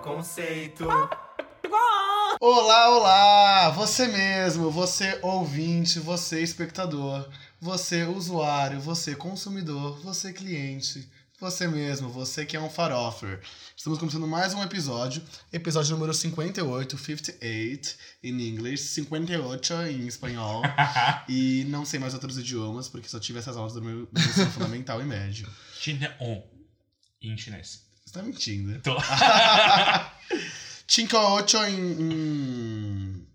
conceito. Olá, olá! Você mesmo, você ouvinte, você espectador, você usuário, você consumidor, você cliente, você mesmo, você que é um farofer. Estamos começando mais um episódio, episódio número 58, 58 em inglês, 58 em espanhol. e não sei mais outros idiomas, porque só tive essas aulas do meu do ensino fundamental e médio. China on. Em chinês. Você tá mentindo. Tô. 58 em, em,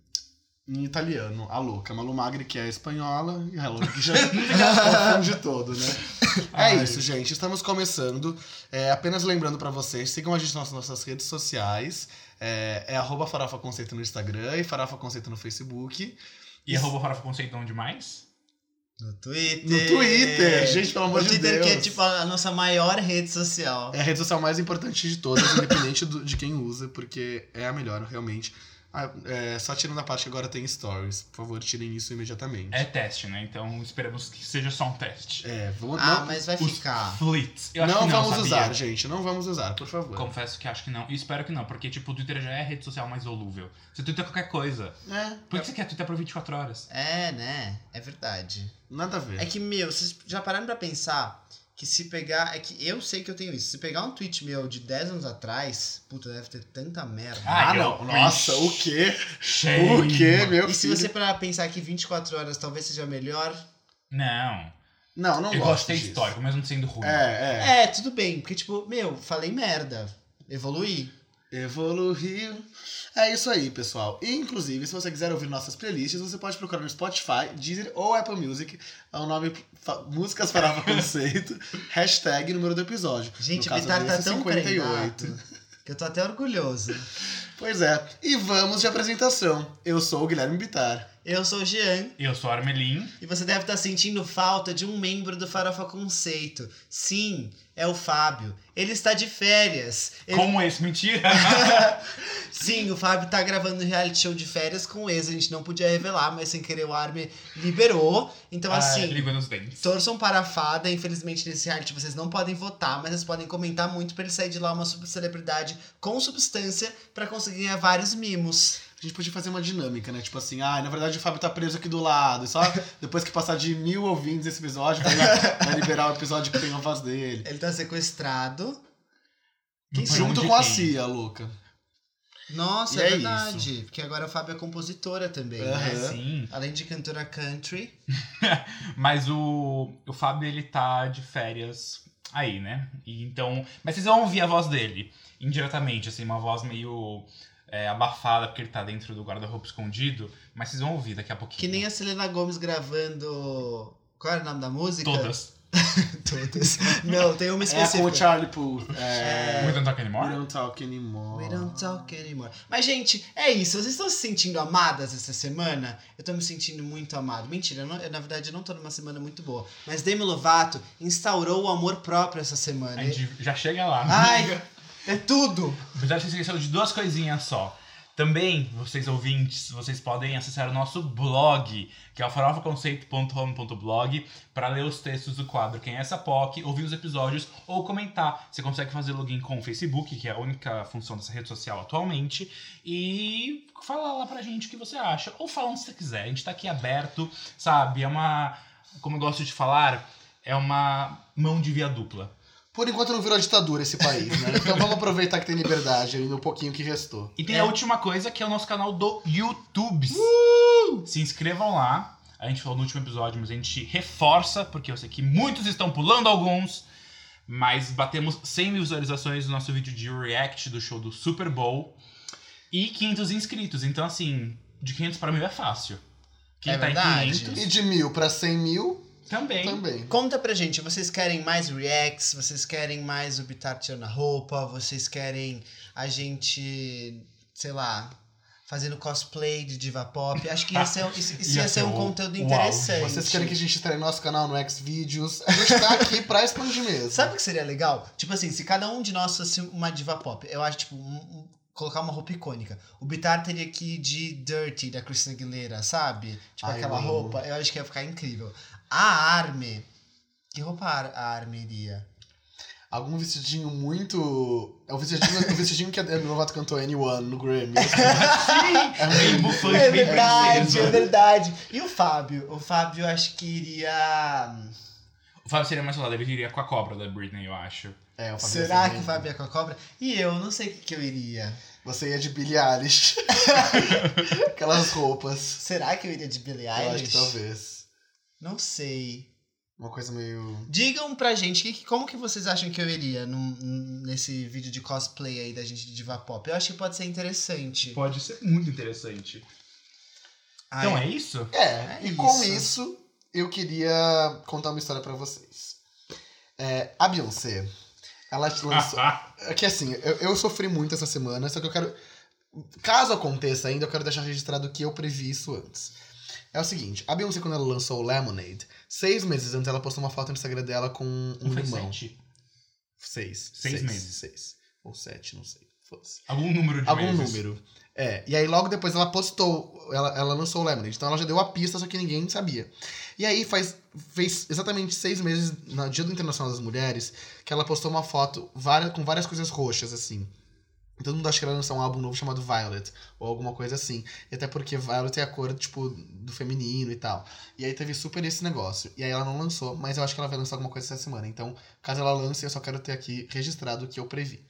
em italiano, a louca. Malu Magri, que é espanhola, e a louca que já confunde todo, né? É Ai. isso, gente. Estamos começando. É, apenas lembrando pra vocês, sigam a gente nas nossas redes sociais. É, é arroba Farofa Conceito no Instagram e Farofa Conceito no Facebook. E arroba farofa conceito onde mais? No Twitter. No Twitter, gente, pelo amor de Twitter que é Deus. tipo a nossa maior rede social. É a rede social mais importante de todas, independente do- de quem usa, porque é a melhor, realmente. Ah, é, só tirando a parte que agora tem stories. Por favor, tirem isso imediatamente. É teste, né? Então esperamos que seja só um teste. É, vamos, Ah, não, mas vai ficar. Fleets. Eu acho não não, vamos sabia? usar, gente. Não vamos usar, por favor. Confesso que acho que não. E espero que não, porque tipo, o Twitter já é a rede social mais volúvel. Você twitta qualquer coisa. É, Por que você quer twittar por 24 horas? É, né? É verdade. Nada a ver. É que, meu, vocês já pararam pra pensar que se pegar. É que eu sei que eu tenho isso. Se pegar um tweet meu de 10 anos atrás, puta, deve ter tanta merda. ah, Ai, não. eu- Nossa, o quê? Shame. O quê, meu e se filho? você parar pra pensar que 24 horas talvez seja melhor. Não. Não, não eu gosto de ter disso. histórico, mesmo sendo ruim. É, é. É, tudo bem. Porque, tipo, meu, falei merda. Evoluí. Evoluiu. É isso aí, pessoal. E, inclusive, se você quiser ouvir nossas playlists, você pode procurar no Spotify, Deezer ou Apple Music. É o nome Músicas Farofa Conceito, hashtag número do episódio. Gente, No o Bitar tá tão 58. prendado que eu tô até orgulhoso. Pois é. E vamos de apresentação. Eu sou o Guilherme Bitar. Eu sou o Jean Eu sou Armelin. e você deve estar sentindo falta de um membro do Farofa Conceito. Sim, é o Fábio. Ele está de férias. Ele- Como esse? Mentira! Sim, o Fábio tá gravando um reality show de férias com o ex. A gente não podia revelar, mas sem querer o Arme liberou. Então, Ah, assim, língua nos dentes. torçam para a fada. Infelizmente, nesse reality vocês não podem votar, mas vocês podem comentar muito pra ele sair de lá uma celebridade com substância pra conseguir ganhar vários mimos. A gente podia fazer uma dinâmica, né? Tipo assim, ah, na verdade o Fábio tá preso aqui do lado. E só depois que passar de mil ouvintes esse episódio, vai, vai liberar o episódio que tem a voz dele. Ele tá sequestrado. Quem Junto com a quem? Cia, louca. Nossa, E é, é verdade. Porque agora o Fábio é compositora também, Aham. né? Sim. Além de cantora country. Mas o, o Fábio, ele tá de férias aí, né? E então. Mas vocês vão ouvir a voz dele, indiretamente, assim, uma voz meio é, abafada, porque ele tá dentro do guarda-roupa escondido. Mas vocês vão ouvir daqui a pouquinho. Que nem a Selena Gomes gravando. Qual era o nome da música? Todas. Todas. Não, tem uma É específica. com o Charlie Puth. É... We don't talk We anymore? don't talk anymore. We don't talk anymore. Mas, gente, é isso. Vocês estão se sentindo amadas essa semana? Eu tô me sentindo muito amado. Mentira, eu não- eu, na verdade eu não tô numa semana muito boa. Mas Demi Lovato instaurou o amor próprio essa semana. A gente já chega lá. Ai, é tudo! Já se esqueceu de duas coisinhas só. Também, vocês ouvintes, vocês podem acessar o nosso blog, que é o farofaconceito.home.blog, para ler os textos do quadro Quem é essa POC, ouvir os episódios ou comentar. Você consegue fazer login com o Facebook, que é a única função dessa rede social atualmente, e falar lá pra gente o que você acha. Ou fala onde você quiser. A gente tá aqui aberto, sabe? É uma. Como eu gosto de falar, é uma mão de via dupla. Por enquanto não virou ditadura esse país, né? Então vamos aproveitar que tem liberdade aí no pouquinho que restou. E tem É. a última coisa que é o nosso canal do YouTube. Se inscrevam lá. A gente falou no último episódio, mas a gente reforça, porque eu sei que muitos estão pulando alguns. Mas batemos 100 mil visualizações no nosso vídeo de react do show do Super Bowl. E 500 inscritos. Então, assim, de 500 para mil é fácil. Quem É tá verdade. em 500 E de mil pra cem mil, também. também. Conta pra gente, vocês querem mais reacts? Vocês querem mais o Bitar tirando a roupa? Vocês querem a gente, sei lá, fazendo cosplay de diva pop? Acho que ia ser, isso, isso Ia ia ser um conteúdo o interessante. Vocês querem que a gente estreie nosso canal no Xvideos? A gente tá aqui pra expandir mesmo. Sabe o que seria legal? Tipo assim, se cada um de nós fosse uma diva pop, eu acho, tipo, um- um- colocar uma roupa icônica. O Bitar teria que ir de Dirty, da Christina Aguilera, sabe? Tipo Ai, aquela eu roupa, eu acho que ia ficar incrível. A Arme, que roupa a Ar- a Arme iria? algum vestidinho muito. É o vestidinho, o vestidinho que a Demi Lovato cantou Anyone no Grammy. É bufante, É verdade, é verdade. E o Fábio? O Fábio acho que iria. O Fábio seria mais soldado, ele iria com a cobra da Britney, eu acho. É, o Fábio Será ia que o Fábio é com a cobra? E eu, não sei o que, que eu iria. Você ia de Billie Eilish. Aquelas roupas. Será que eu iria de Billie Eu acho Eilish? que talvez. Não sei. Uma coisa meio. Digam pra gente que, como que vocês acham que eu iria num- nesse vídeo de cosplay aí da gente de diva pop. Eu acho que pode ser interessante. Pode ser muito interessante. Ai, Então é isso? É, É e com isso. isso, eu queria contar uma história pra vocês. É, a Beyoncé, ela lançou. É que assim, eu, eu sofri muito essa semana, só que eu quero. Caso aconteça ainda, eu quero deixar registrado que eu previ isso antes. É o seguinte, a Beyoncé, quando ela lançou o Lemonade, seis meses antes ela postou uma foto no Instagram dela com um Não limão. sete? Seis. Seis meses. Seis. Ou sete, não sei. Foda-se. Algum número de Algum meses. número. É. E aí logo depois ela postou, ela, ela lançou o Lemonade. Então ela já deu a pista, só que ninguém sabia. E aí faz, fez exatamente seis meses, no Dia do Internacional das Mulheres, que ela postou uma foto várias, com várias coisas roxas, assim. Todo mundo acha que ela lançou um álbum novo chamado Violet, ou alguma coisa assim. E até porque Violet é a cor, tipo, do feminino e tal. E aí teve super esse negócio. E aí ela não lançou, mas eu acho que ela vai lançar alguma coisa essa semana. Então, caso ela lance, eu só quero ter aqui registrado o que eu previ.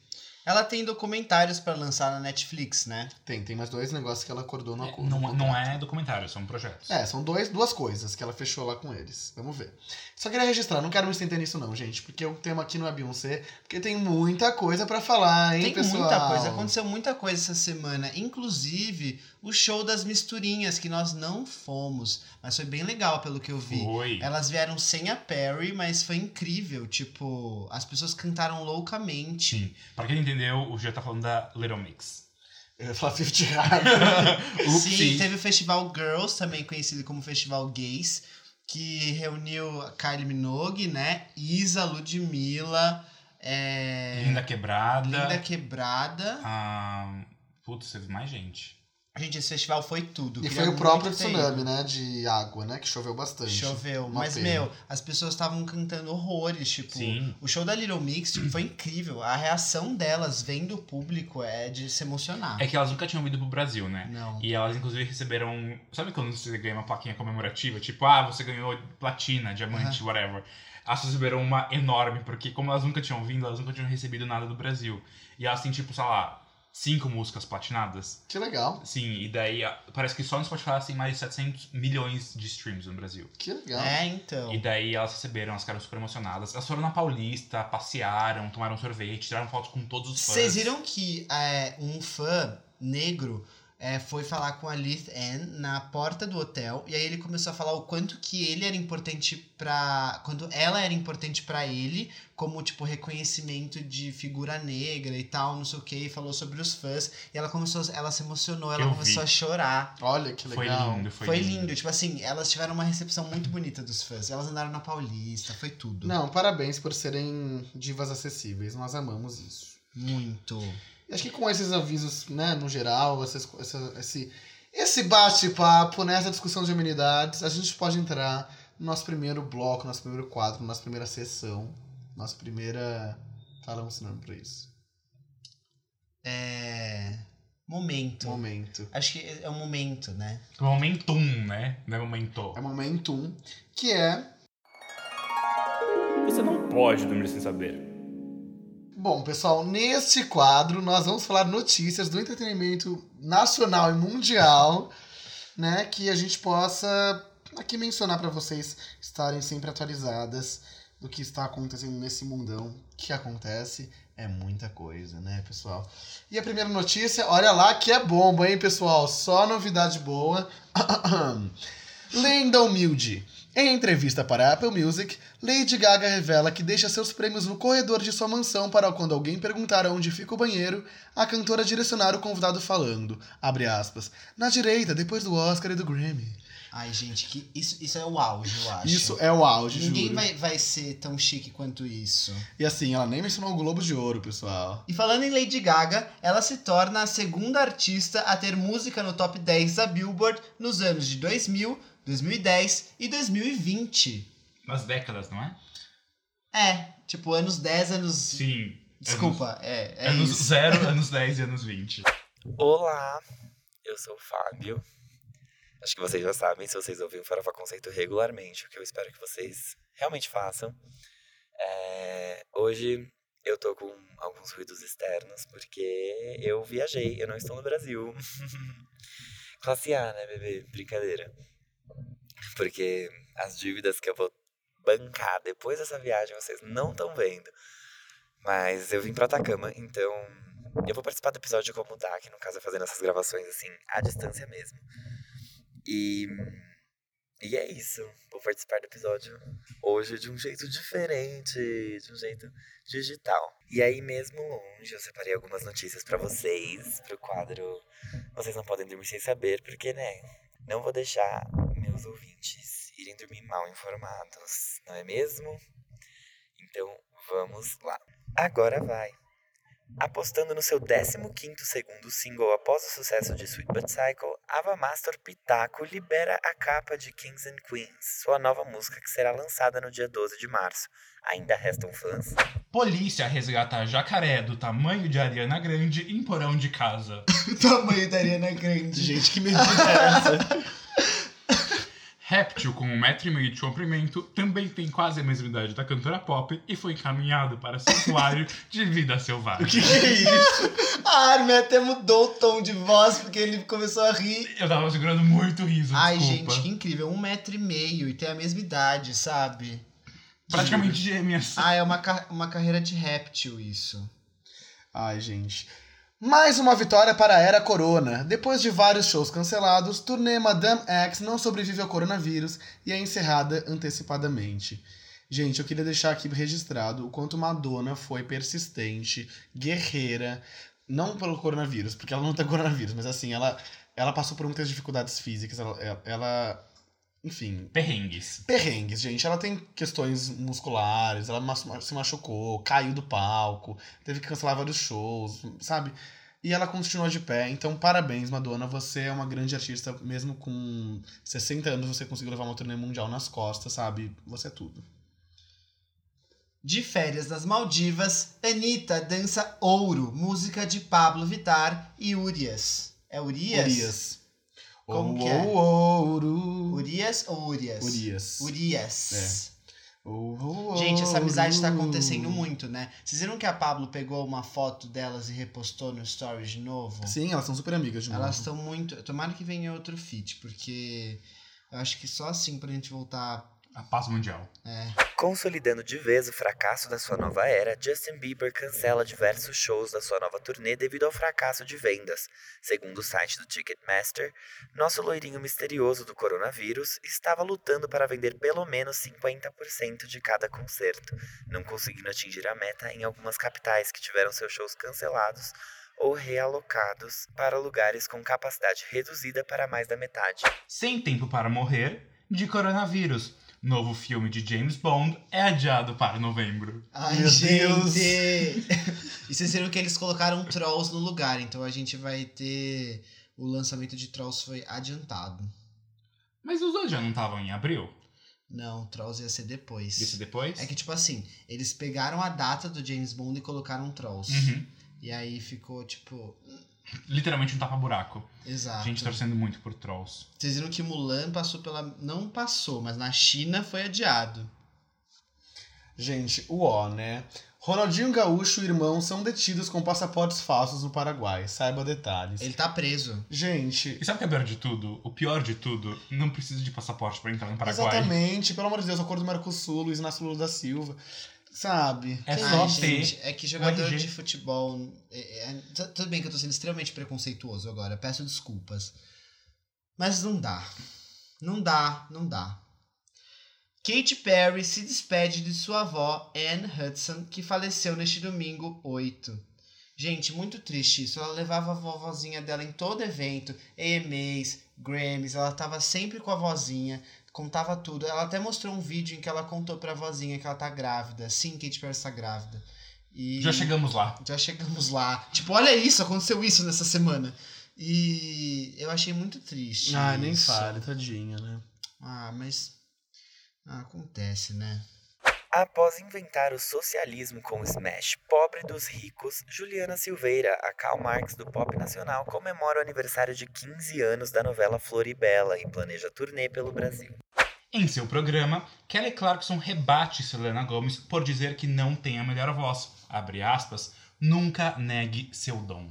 Ela tem documentários pra lançar na Netflix, né? Tem, tem mais dois negócios que ela acordou no É, acordo. Não, no não é documentário, são projetos. É, são dois, duas coisas que ela fechou lá com eles. Vamos ver. Só queria registrar, não quero me estender nisso não, gente, porque o tema aqui não é Beyoncé, porque tem muita coisa pra falar, hein, Tem pessoal? muita coisa, aconteceu muita coisa essa semana. Inclusive, o show das misturinhas, que nós não fomos. Mas foi bem legal, pelo que eu vi. Foi. Elas vieram sem a Perry, mas foi incrível. Tipo, as pessoas cantaram loucamente. Sim. Pra quem não entendeu, o Gia tá falando da Little Mix. Eu ia falar Fifty. Sim, teve o Festival Girls, também conhecido como Festival Gays, que reuniu a Kylie Minogue, né? Isa, Ludmilla, é... Linda Quebrada. Linda Quebrada. Ah, putz, teve mais gente. Gente, esse festival foi tudo. E Queria foi o próprio tsunami, né, de água, né, que choveu bastante. Choveu. Uma Mas, pena. meu, as pessoas estavam cantando horrores. Tipo, Sim. o show da Little Mix tipo, foi incrível. A reação delas vendo o público é de se emocionar. É que elas nunca tinham vindo pro Brasil, né? Não. E elas, inclusive, receberam. Sabe quando você ganha uma plaquinha comemorativa? Tipo, ah, você ganhou platina, diamante, whatever. Elas receberam uma enorme, porque como elas nunca tinham vindo, elas nunca tinham recebido nada do Brasil. E elas têm, tipo, sei lá, cinco músicas platinadas. Que legal, Sim, e daí ah, parece que só no Spotify elas têm mais de 700 milhões de streams no Brasil. que legal. É, então. E daí elas receberam, elas ficaram super emocionadas. Elas foram na Paulista, passearam, tomaram sorvete, tiraram fotos com todos os fãs. Vocês viram que é, um fã negro é, foi falar com a Liz Ann na porta do hotel e aí ele começou a falar o quanto que ele era importante pra. quando ela era importante pra ele como tipo reconhecimento de figura negra e tal não sei o que e falou sobre os fãs e ela começou ela se emocionou ela Eu começou vi. a chorar Olha que Foi legal. lindo, foi, foi, lindo. tipo assim elas tiveram uma recepção muito bonita dos fãs elas andaram na Paulista foi tudo Não, parabéns por serem divas acessíveis, nós amamos isso. muito acho que com esses avisos, né, no geral, essas, essa- esse, esse bate-papo, né, essa discussão de amenidades, a gente pode entrar no nosso primeiro bloco, nosso primeiro quadro, nossa primeira sessão, nossa primeira. Fala um sinônimo pra isso. é momento Momento. Acho que é o momento, né? Momentum, né? Não é momento. É momentum, que é. Você não pode dormir sem saber. Bom, pessoal, neste quadro nós vamos falar notícias do entretenimento nacional e mundial, né? Que a gente possa aqui mencionar para vocês estarem sempre atualizadas do que está acontecendo nesse mundão. Que acontece é muita coisa, né, pessoal? E a primeira notícia, olha lá que é bomba, hein, pessoal? Só novidade boa. Lenda humilde. Em entrevista para a Apple Music, Lady Gaga revela que deixa seus prêmios no corredor de sua mansão para quando alguém perguntar onde fica o banheiro, a cantora direcionar o convidado falando, abre aspas, na direita, depois do Oscar e do Grammy. Ai, gente, que isso, isso é o auge, eu acho. Isso é o auge, Ninguém juro. vai, vai ser tão chique quanto isso. E assim, ela nem mencionou o Globo de Ouro, pessoal. E falando em Lady Gaga, ela se torna a segunda artista a ter música no top 10 da Billboard nos anos de 2000, 2010 e 2020. Nas décadas, não é? É, tipo, anos 10, anos. Sim. Desculpa, é, é anos isso. 0, anos 10 e anos 20. Olá, eu sou o Fábio. Acho que vocês já sabem se vocês ouvem o Farofa Conceito regularmente, o que eu espero que vocês realmente façam. É, hoje eu tô com alguns ruídos externos porque eu viajei, eu não estou no Brasil. Classe A, né, bebê? Brincadeira. Porque as dívidas que eu vou bancar depois dessa viagem vocês não estão vendo. Mas eu vim pra Atacama, então eu vou participar do episódio como tá, que no caso é fazendo essas gravações assim, à distância mesmo. E. E é isso. Vou participar do episódio hoje de um jeito diferente, de um jeito digital. E aí, mesmo longe, eu separei algumas notícias pra vocês, pro quadro Vocês Não Podem Dormir Sem Saber, porque, né, não vou deixar meus ouvintes irem dormir mal informados, não é mesmo? Então, vamos lá. Agora vai. Apostando no seu 15º segundo single após o sucesso de Sweet But Cycle, Ava Master Pitaco libera a capa de Kings and Queens, sua nova música que será lançada no dia 12 de março. Ainda restam fãs? Polícia resgata jacaré do tamanho de Ariana Grande em porão de casa. O tamanho da Ariana Grande. Gente, que medida é essa? Réptil com um metro e meio de comprimento também tem quase a mesma idade da cantora pop e foi encaminhado para santuário de vida selvagem. O que, que é isso? A Armin até mudou o tom de voz porque ele começou a rir. Eu tava segurando muito riso, Ai, desculpa. gente, que incrível. Um metro e meio e tem a mesma idade, sabe? Praticamente gêmeas. Ah, é uma, ca- uma carreira de réptil isso. Ai, gente. Mais uma vitória para a Era Corona. Depois de vários shows cancelados, turnê Madame X não sobrevive ao coronavírus e é encerrada antecipadamente. Gente, eu queria deixar aqui registrado o quanto Madonna foi persistente, guerreira, não pelo coronavírus, porque ela não tem coronavírus, mas assim, ela, ela passou por muitas dificuldades físicas, ela, ela- ela enfim, Perrengues. perrengues, gente. Ela tem questões musculares, ela se machucou, caiu do palco, teve que cancelar vários shows, sabe? E ela continua de pé. Então, parabéns, Madonna. Você é uma grande artista, mesmo com 60 anos, você conseguiu levar uma turnê mundial nas costas, sabe? Você é tudo. De férias nas Maldivas, Anitta dança Ouro, música de Pablo Vittar e Urias. É Urias? Urias. Como Oh, que é? ouro. Urias ou Urias? Urias. Urias. Oh, Gente, essa amizade tá acontecendo muito, né? Vocês viram que a Pablo pegou uma foto delas e repostou no stories de novo? Sim, elas são super amigas de novo. Elas estão muito. Tomara que venha outro feat, porque eu acho que só assim pra gente voltar. A paz mundial. É. Consolidando de vez o fracasso da sua nova era, Justin Bieber cancela diversos shows da sua nova turnê devido ao fracasso de vendas. Segundo o site do Ticketmaster, nosso loirinho misterioso do coronavírus estava lutando para vender pelo menos 50% de cada concerto, não conseguindo atingir a meta em algumas capitais que tiveram seus shows cancelados ou realocados para lugares com capacidade reduzida para mais da metade. Sem tempo para morrer, de coronavírus. Novo filme de James Bond é adiado para novembro. Ai, Meu gente! e vocês viram que eles colocaram Trolls no lugar, então a gente vai ter. O lançamento de Trolls foi adiantado. Mas os dois já não estavam em abril? Não, Trolls ia ser depois. Isso depois? É que, tipo assim, eles pegaram a data do James Bond e colocaram Trolls. Uhum. E aí ficou, tipo. Literalmente um tapa-buraco. Exato. Gente torcendo muito por Trolls. Vocês viram que Mulan passou pela. Não passou, mas na China foi adiado. Gente, o ó, né? Ronaldinho Gaúcho e irmão são detidos com passaportes falsos no Paraguai. Saiba detalhes. Ele tá preso. Gente, E sabe o que é pior de tudo? O pior de tudo, não precisa de passaporte pra entrar no Paraguai. exatamente, pelo amor de Deus, acordo do Mercosul, Luiz Inácio Lula da Silva. Sabe? É Ai, só gente, ter é que jogador de futebol. é- é- t- tudo bem que eu tô sendo extremamente preconceituoso agora, peço desculpas. Mas não dá. Não dá, não dá. Katy Perry se despede de sua avó, Anne Hudson, que faleceu neste domingo 8. Gente, muito triste isso. Ela levava a vovozinha dela em todo evento, EMAs, Grammys, ela tava sempre com a vozinha, contava tudo. Ela até mostrou um vídeo em que ela contou pra vozinha que ela tá grávida. Sim, Katy Perry está grávida. E Já chegamos lá. já chegamos lá. Tipo, olha isso, aconteceu isso nessa semana. E eu achei muito triste. Ah, nem isso. fale, tadinha, né? Ah, mas. Ah, acontece, né? Após inventar o socialismo com o smash pobre dos ricos, Juliana Silveira, a Karl Marx do pop nacional, comemora o aniversário de 15 anos da novela Floribela e planeja turnê pelo Brasil. Em seu programa, Kelly Clarkson rebate Selena Gomez por dizer que não tem a melhor voz. Abre aspas, nunca negue seu dom.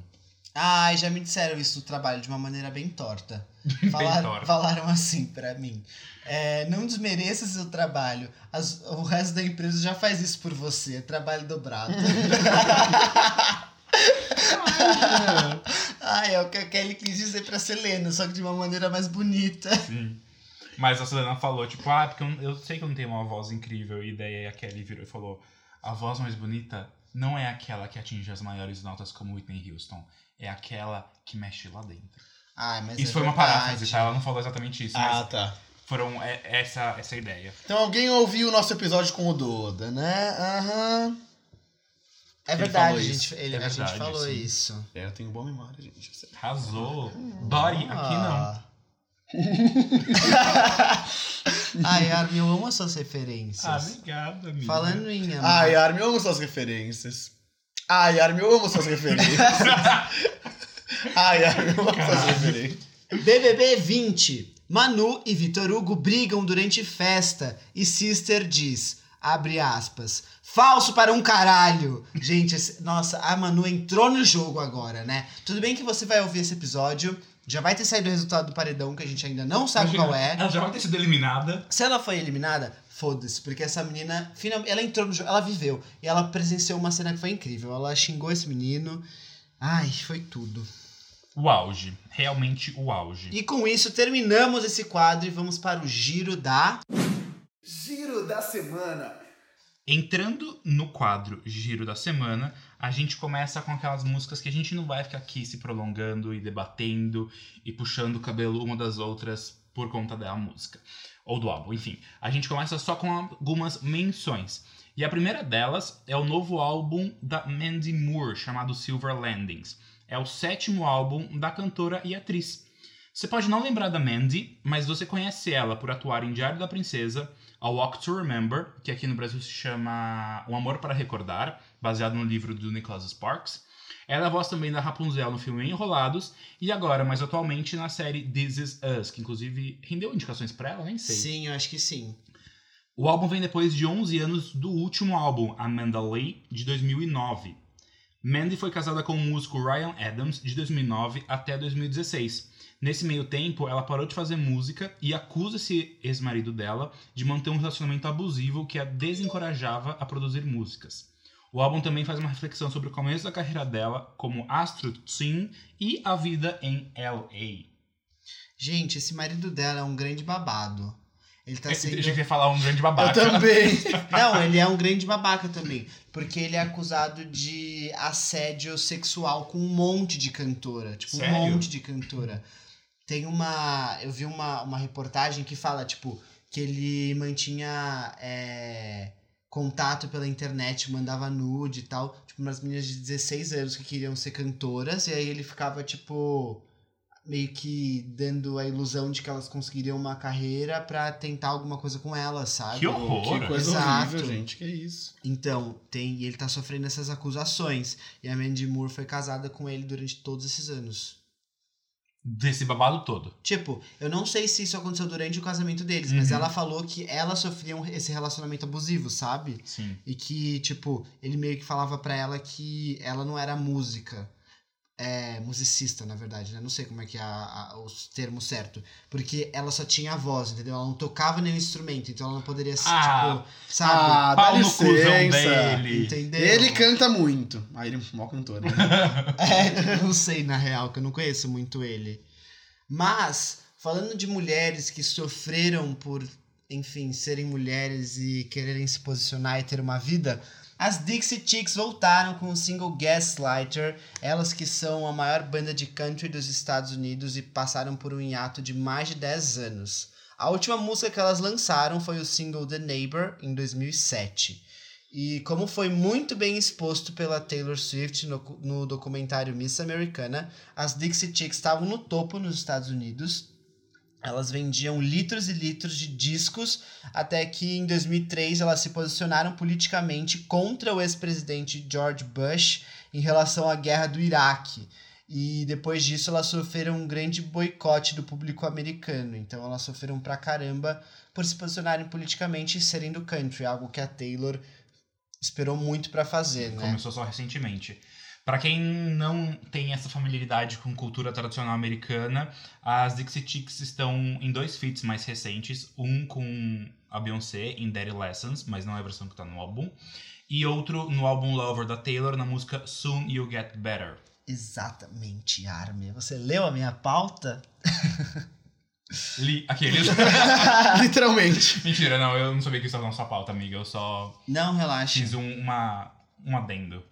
Ai, já me disseram isso do trabalho de uma maneira bem torta. Falaram, torta. falaram assim pra mim. É, não desmereça seu trabalho. As- o resto da empresa já faz isso por você. É trabalho dobrado. Ai, é o que a Kelly quis dizer pra Selena, só que de uma maneira mais bonita. Sim. Mas a Selena falou, tipo, ah, porque eu, eu sei que eu não tenho uma voz incrível. E daí a Kelly virou e falou: a voz mais bonita não é aquela que atinge as maiores notas como Whitney Houston. É aquela que mexe lá dentro. Ai, mas Isso é foi uma verdade. paráfrase, tá? Ela não falou exatamente isso, Ah, mas tá. foram é, essa, essa ideia. Então alguém ouviu o nosso episódio com o Doda, né? Aham. É Ele verdade, isso. gente, ele, É a gente verdade, falou sim. isso. É, eu tenho boa memória, gente. Arrasou. Body, aqui não. Ah. Ai, Armin, eu amo as suas referências. Ah, obrigado, amigo. Falando em amor, Ai, Armin, eu amo suas referências. Ai, Armin, eu amo suas referências. Ai, Armin, eu amo suas referências. BBB 20. Manu e Vitor Hugo brigam durante festa e Sister diz, abre aspas, falso para um caralho. Gente, esse- nossa, a Manu entrou no jogo agora, né? Tudo bem que você vai ouvir esse episódio, já vai ter saído o resultado do paredão, que a gente ainda não sabe Imagina, qual é. Ela já vai ter sido eliminada. Se ela foi eliminada, foda-se, porque essa menina, finalmente, ela entrou no jogo, ela viveu. E ela presenciou uma cena que foi incrível. Ela xingou esse menino. Ai, foi tudo. O auge. Realmente o auge. E com isso, terminamos esse quadro e vamos para o giro da. Giro da semana. Entrando no quadro Giro da Semana, a gente começa com aquelas músicas que a gente não vai ficar aqui se prolongando e debatendo e puxando o cabelo uma das outras por conta da música. Ou do álbum, enfim. A gente começa só com algumas menções. E a primeira delas é o novo álbum da Mandy Moore, chamado Silver Landings. É o sétimo álbum da cantora e atriz. Você pode não lembrar da Mandy, mas você conhece ela por atuar em Diário da Princesa, A Walk to Remember, que aqui no Brasil se chama Um Amor para Recordar, baseado no livro do Nicholas Sparks. Ela é a voz também da Rapunzel no filme Enrolados, e agora, mais atualmente, na série This Is Us, que inclusive rendeu indicações pra ela, nem sei. Sim, eu acho que sim. O álbum vem depois de 11 anos do último álbum, Amanda Lee, de 2009. Mandy foi casada com o músico Ryan Adams de 2009 até 2016. Nesse meio tempo, ela parou de fazer música e acusa esse ex-marido dela de manter um relacionamento abusivo que a desencorajava a produzir músicas. O álbum também faz uma reflexão sobre o começo da carreira dela como astro teen e a vida em LA. Gente, esse marido dela é um grande babado. Ele tá Eu sendo. ia falar um grande Eu babaca. também. Não, ele é um grande babaca também. Porque ele é acusado de assédio sexual com um monte de cantora. Tipo, Sério? um monte de cantora. Tem uma. Eu vi uma, uma reportagem que fala, tipo, que ele mantinha é, contato pela internet, mandava nude e tal. Tipo, umas meninas de 16 anos que queriam ser cantoras. E aí ele ficava, tipo. Meio que dando a ilusão de que elas conseguiriam uma carreira pra tentar alguma coisa com elas, sabe? Que horror! Que coisa Exato. horrível, gente. Que isso. Então, tem, e ele tá sofrendo essas acusações. E a Mandy Moore foi casada com ele durante todos esses anos. Desse babado todo. Tipo, eu não sei se isso aconteceu durante o casamento deles, mas Uhum. ela falou que ela sofria um- esse relacionamento abusivo, sabe? Sim. E que, tipo, ele meio que falava pra ela que ela não era música. É, musicista, na verdade, né? Não sei como é que é a, a, os termos certo. Porque ela só tinha a voz, entendeu? Ela não tocava nenhum instrumento, então ela não poderia, ser, Ah. tipo, sabe? Ah, dá licença. dele. Entendeu? Ele canta muito. Ah, ele é um mó cantor, né? É, não sei, na real, que eu não conheço muito ele. Mas, falando de mulheres que sofreram por, enfim, serem mulheres e quererem se posicionar e ter uma vida, as Dixie Chicks voltaram com o single Gaslighter, elas que são a maior banda de country dos Estados Unidos e passaram por um hiato de mais de 10 anos. A última música que elas lançaram foi o single The Neighbor, em 2007. E como foi muito bem exposto pela Taylor Swift no, no documentário Miss Americana, as Dixie Chicks estavam no topo nos Estados Unidos. Elas vendiam litros e litros de discos, até que em 2003 elas se posicionaram politicamente contra o ex-presidente George Bush em relação à guerra do Iraque. E depois disso elas sofreram um grande boicote do público americano. Então elas sofreram pra caramba por se posicionarem politicamente e serem do country, algo que a Taylor esperou muito pra fazer, né? Começou só recentemente. Pra quem não tem essa familiaridade com cultura tradicional americana, as Dixie Chicks estão em dois feats mais recentes, um com a Beyoncé em Daddy Lessons, mas não é a versão que tá no álbum, e outro no álbum Lover da Taylor na música Soon You Get Better. Exatamente, Armin. Você leu a minha pauta? Li aqueles. Literalmente. Mentira, não, eu não sabia que isso estava na sua pauta, amiga. Eu só Não relaxe. fiz um, uma, um adendo.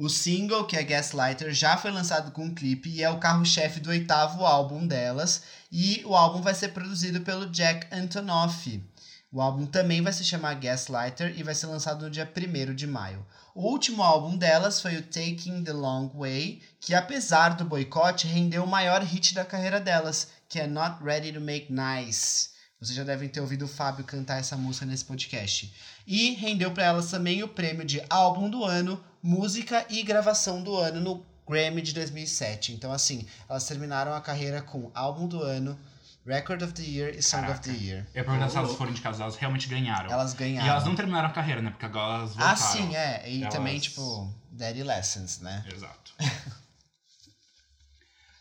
O single, que é Gaslighter, já foi lançado com um clipe e é o carro-chefe do oitavo álbum delas. E o álbum vai ser produzido pelo Jack Antonoff. O álbum também vai se chamar Gaslighter e vai ser lançado no dia 1 de maio. O último álbum delas foi o Taking the Long Way, que apesar do boicote, rendeu o maior hit da carreira delas, que é Not Ready to Make Nice. Vocês já devem ter ouvido o Fábio cantar essa música nesse podcast. E rendeu para elas também o prêmio de álbum do ano, música e gravação do ano no Grammy de 2007. Então, assim, elas terminaram a carreira com álbum do ano, Record of the Year e Song of the Caraca. Year. Eu ia perguntar se elas foram indicadas, elas realmente ganharam. Elas E ganharam. elas não terminaram a carreira, né? Porque agora elas Ah, voltaram. sim, é. E Elas- também, tipo, Daddy Lessons, né? Exato.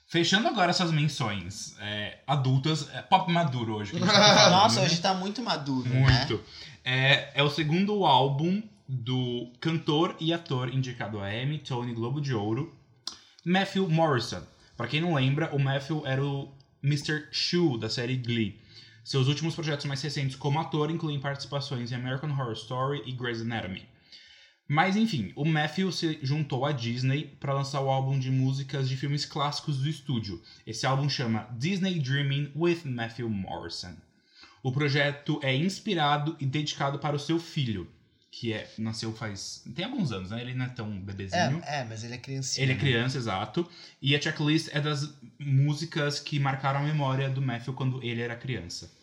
Fechando agora essas menções é, adultas, é pop maduro hoje. Tá Nossa, né? hoje tá muito maduro, né? Muito. É, é o segundo álbum do cantor e ator indicado a Emmy, Tony Globo de Ouro, Matthew Morrison. Pra quem não lembra, o Matthew era o Mr. Shoe da série Glee. Seus últimos projetos mais recentes como ator incluem participações em American Horror Story e Grey's Anatomy. Mas enfim, o Matthew se juntou à Disney para lançar o álbum de músicas de filmes clássicos do estúdio. Esse álbum chama Disney Dreaming with Matthew Morrison. O projeto é inspirado e dedicado para o seu filho, que é nasceu faz tem alguns anos, né? Ele não é tão bebezinho. É, é, mas ele é criancinha. Ele é né? criança, exato. E a checklist é das músicas que marcaram a memória do Matthew quando ele era criança.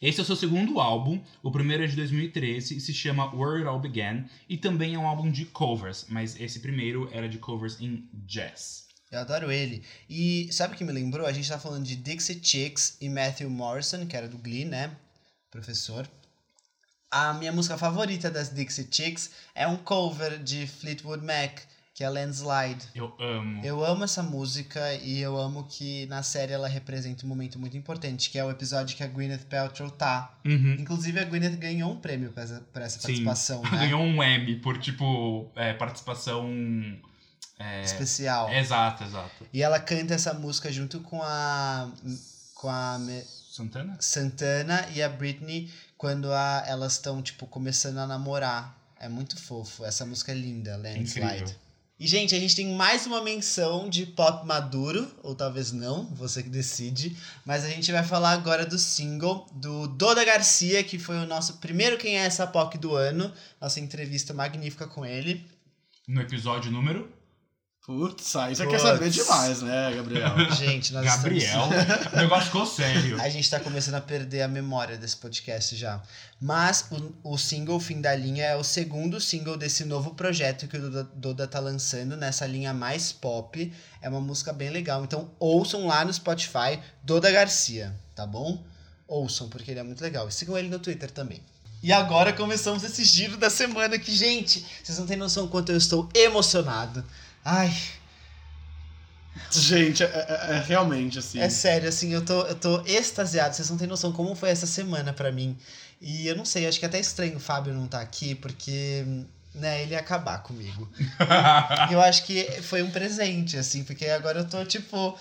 Esse é o seu segundo álbum, o primeiro é de 2013 e se chama Where It All Began, e também é um álbum de covers, mas esse primeiro era de covers em jazz. Eu adoro ele. E sabe o que me lembrou? A gente tá falando de Dixie Chicks e Matthew Morrison, que era do Glee, né? Professor. A minha música favorita das Dixie Chicks é um cover de Fleetwood Mac, que é Landslide. Eu amo. Eu amo essa música e eu amo que na série ela representa um momento muito importante, que é o episódio que a Gwyneth Paltrow tá. Uhum. Inclusive, a Gwyneth ganhou um prêmio por essa, por essa Sim. participação, né? Ganhou um Emmy por, tipo, é, participação... É... Especial. Exato, exato. E ela canta essa música junto com a com a Santana? Santana e a Britney quando a- elas estão tipo começando a namorar. É muito fofo. Essa música é linda, Landslide. Incrível. E gente, a gente tem mais uma menção de pop maduro, ou talvez não, você que decide, mas a gente vai falar agora do single do Doda Garcia, que foi o nosso primeiro Quem é essa POC do ano, nossa entrevista magnífica com ele. No episódio número... Putz, aí você quer saber demais, né, Gabriel? Gente, nós Gabriel. estamos... o negócio ficou sério. A gente tá começando a perder a memória desse podcast já. Mas o, o single Fim da Linha é o segundo single desse novo projeto que o Doda, Doda tá lançando nessa linha mais pop. É uma música bem legal. Então ouçam lá no Spotify Doda Garcia, tá bom? Ouçam, porque ele é muito legal. E sigam ele no Twitter também. E agora começamos esse giro da semana que, gente, vocês não têm noção quanto eu estou emocionado. Ai, Gente, é, é- é realmente assim. É sério, assim, eu tô, eu tô extasiado. Vocês não têm noção como foi essa semana pra mim. E eu não sei, acho que é até estranho o Fábio não tá aqui, porque, né, ele ia acabar comigo. Eu acho que foi um presente, assim, porque agora eu tô, tipo,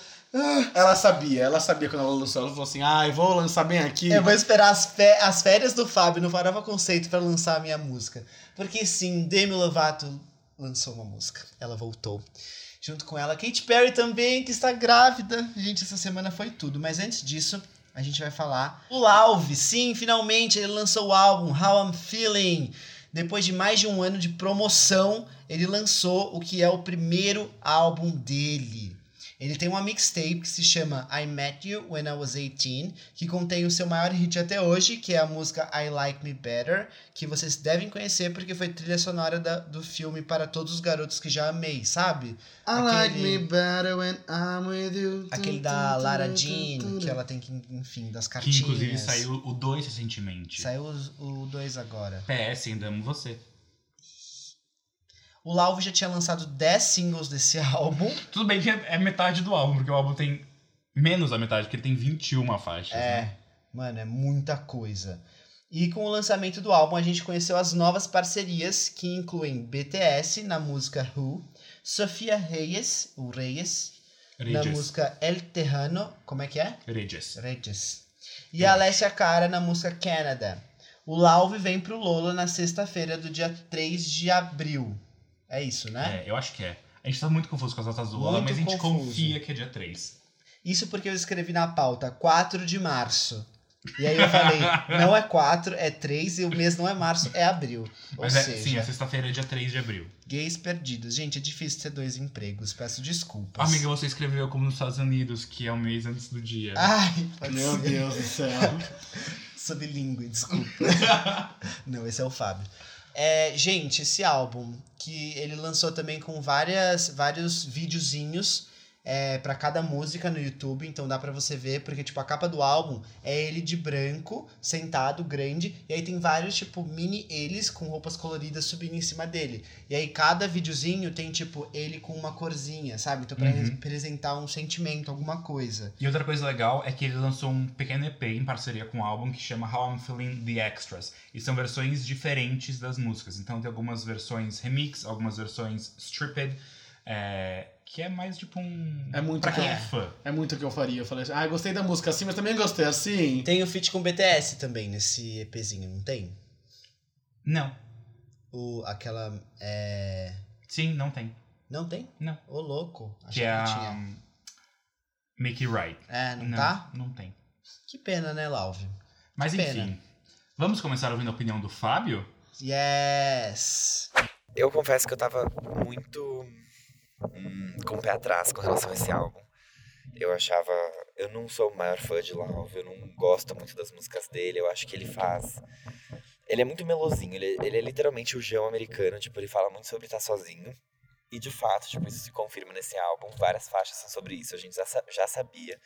Ela sabia, ela sabia quando ela lançou. Ela falou assim: ah, eu vou lançar bem aqui. eu vou esperar as, fé- as férias do Fábio no Farofa Conceito pra lançar a minha música. Porque sim, Demi Lovato lançou uma música. Ela voltou. Junto com ela, Katy Perry também, que está grávida. Gente, essa semana foi tudo. Mas antes disso, a gente vai falar o Alve. Sim, finalmente ele lançou o álbum How I'm Feeling. Depois de mais de um ano de promoção, ele lançou o que é o primeiro álbum dele. Ele tem uma mixtape que se chama I Met You When I Was 18, que contém o seu maior hit até hoje, que é a música I Like Me Better, que vocês devem conhecer porque foi trilha sonora da- do filme Para Todos os Garotos que Já Amei, sabe? I Aquele- like me better when I'm with you. Aquele da Lara Jean, que ela tem que, enfim, das Que cartinhas. inclusive saiu o 2 recentemente. Saiu o 2 agora. PS, ainda amo você. O Lauve já tinha lançado 10 singles desse álbum. Tudo bem que é metade do álbum, porque o álbum tem menos da metade, porque ele tem 21 faixas. É, né? mano, é muita coisa. E com o lançamento do álbum, a gente conheceu as novas parcerias, que incluem BTS na música Who, Sofia Reyes, o Reyes, na Regis. música El Terrano, como é que é? Regis. Regis. E a Alessia Cara na música Canada. O Lauve vem pro Lola na sexta-feira do dia 3 de abril. É isso, né? É, eu acho que é. A gente tá muito confuso com as datas do Lola, Muito mas a gente confuso. confia que é dia 3. Isso porque eu escrevi na pauta 4 de março. E aí eu falei, não é 4, é 3 e o mês não é março, é abril. Ou Mas é, seja, sim, é sexta-feira, dia 3 de abril. gays perdidos. Gente, é difícil ter dois empregos, peço desculpas. Amiga, você escreveu como nos Estados Unidos, que é um mês antes do dia. Ai, pode Meu ser. Deus do céu. Sublingue, desculpa. não, esse é o Fábio. É, gente, esse álbum que ele lançou também com várias, vários videozinhos é, para cada música no YouTube, então dá pra você ver, porque tipo a capa do álbum é ele de branco, sentado, grande, e aí tem vários tipo mini eles com roupas coloridas subindo em cima dele. E aí cada videozinho tem tipo ele com uma corzinha, sabe? Então pra Uhum. representar um sentimento, alguma coisa. E outra coisa legal é que ele lançou um pequeno EP em parceria com um álbum que chama How I'm Feeling The Extras. E são versões diferentes das músicas. Então tem algumas versões remix, algumas versões stripped, é, que é mais tipo um. É muito pra quem que- é fã. É muito o que eu faria. Eu falei assim, ah, gostei da música assim, mas também gostei assim. Tem o feat com BTS também nesse EPzinho, não tem? Não. O, aquela. É... Sim, não tem. Não tem? Não. Ô, louco. Achei que é que tinha. um, Make It Right. É, não, tá? Não tem. Que pena, né, Lauve? Mas Que pena. enfim. Vamos começar ouvindo a opinião do Fábio? Yes! Eu confesso que eu tava muito hum, com o pé atrás com relação a esse álbum. Eu achava. Eu não sou o maior fã de Love, eu não gosto muito das músicas dele, eu acho que ele faz. Ele é muito melosinho, ele, ele é literalmente o João americano, tipo, ele fala muito sobre estar sozinho. E de fato, tipo, isso se confirma nesse álbum. Várias faixas são sobre isso, a gente já, já sabia.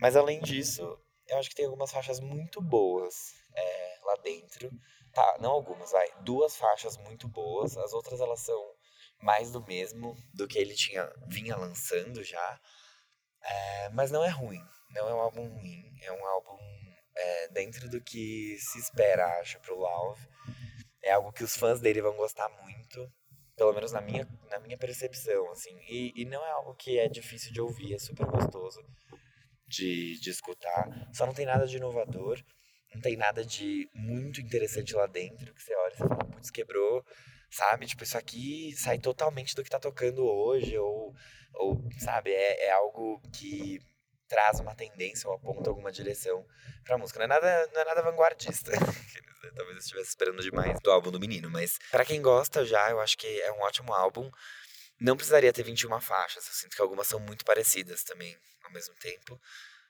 Mas além disso, eu acho que tem algumas faixas muito boas é, lá dentro. Tá, não algumas, vai. Duas faixas muito boas. As outras elas são mais do mesmo do que ele tinha vinha lançando já. É, mas não é ruim. Não é um álbum ruim. É um álbum é, dentro do que se espera, acho, pro Love. É algo que os fãs dele vão gostar muito. Pelo menos na minha, na minha percepção, assim. E, e não é algo que é difícil de ouvir, é super gostoso de, de escutar. Só não tem nada de inovador. Não tem nada de muito interessante lá dentro. Que você olha e fala, putz, quebrou. Sabe? Tipo, isso aqui sai totalmente do que tá tocando hoje. Ou, ou sabe? É, é algo que traz uma tendência ou aponta alguma direção pra música. Não é nada, não é nada vanguardista. Talvez eu estivesse esperando demais do álbum do menino. Mas pra quem gosta já, eu acho que é um ótimo álbum. Não precisaria ter 21 faixas. Eu sinto que algumas são muito parecidas também, ao mesmo tempo.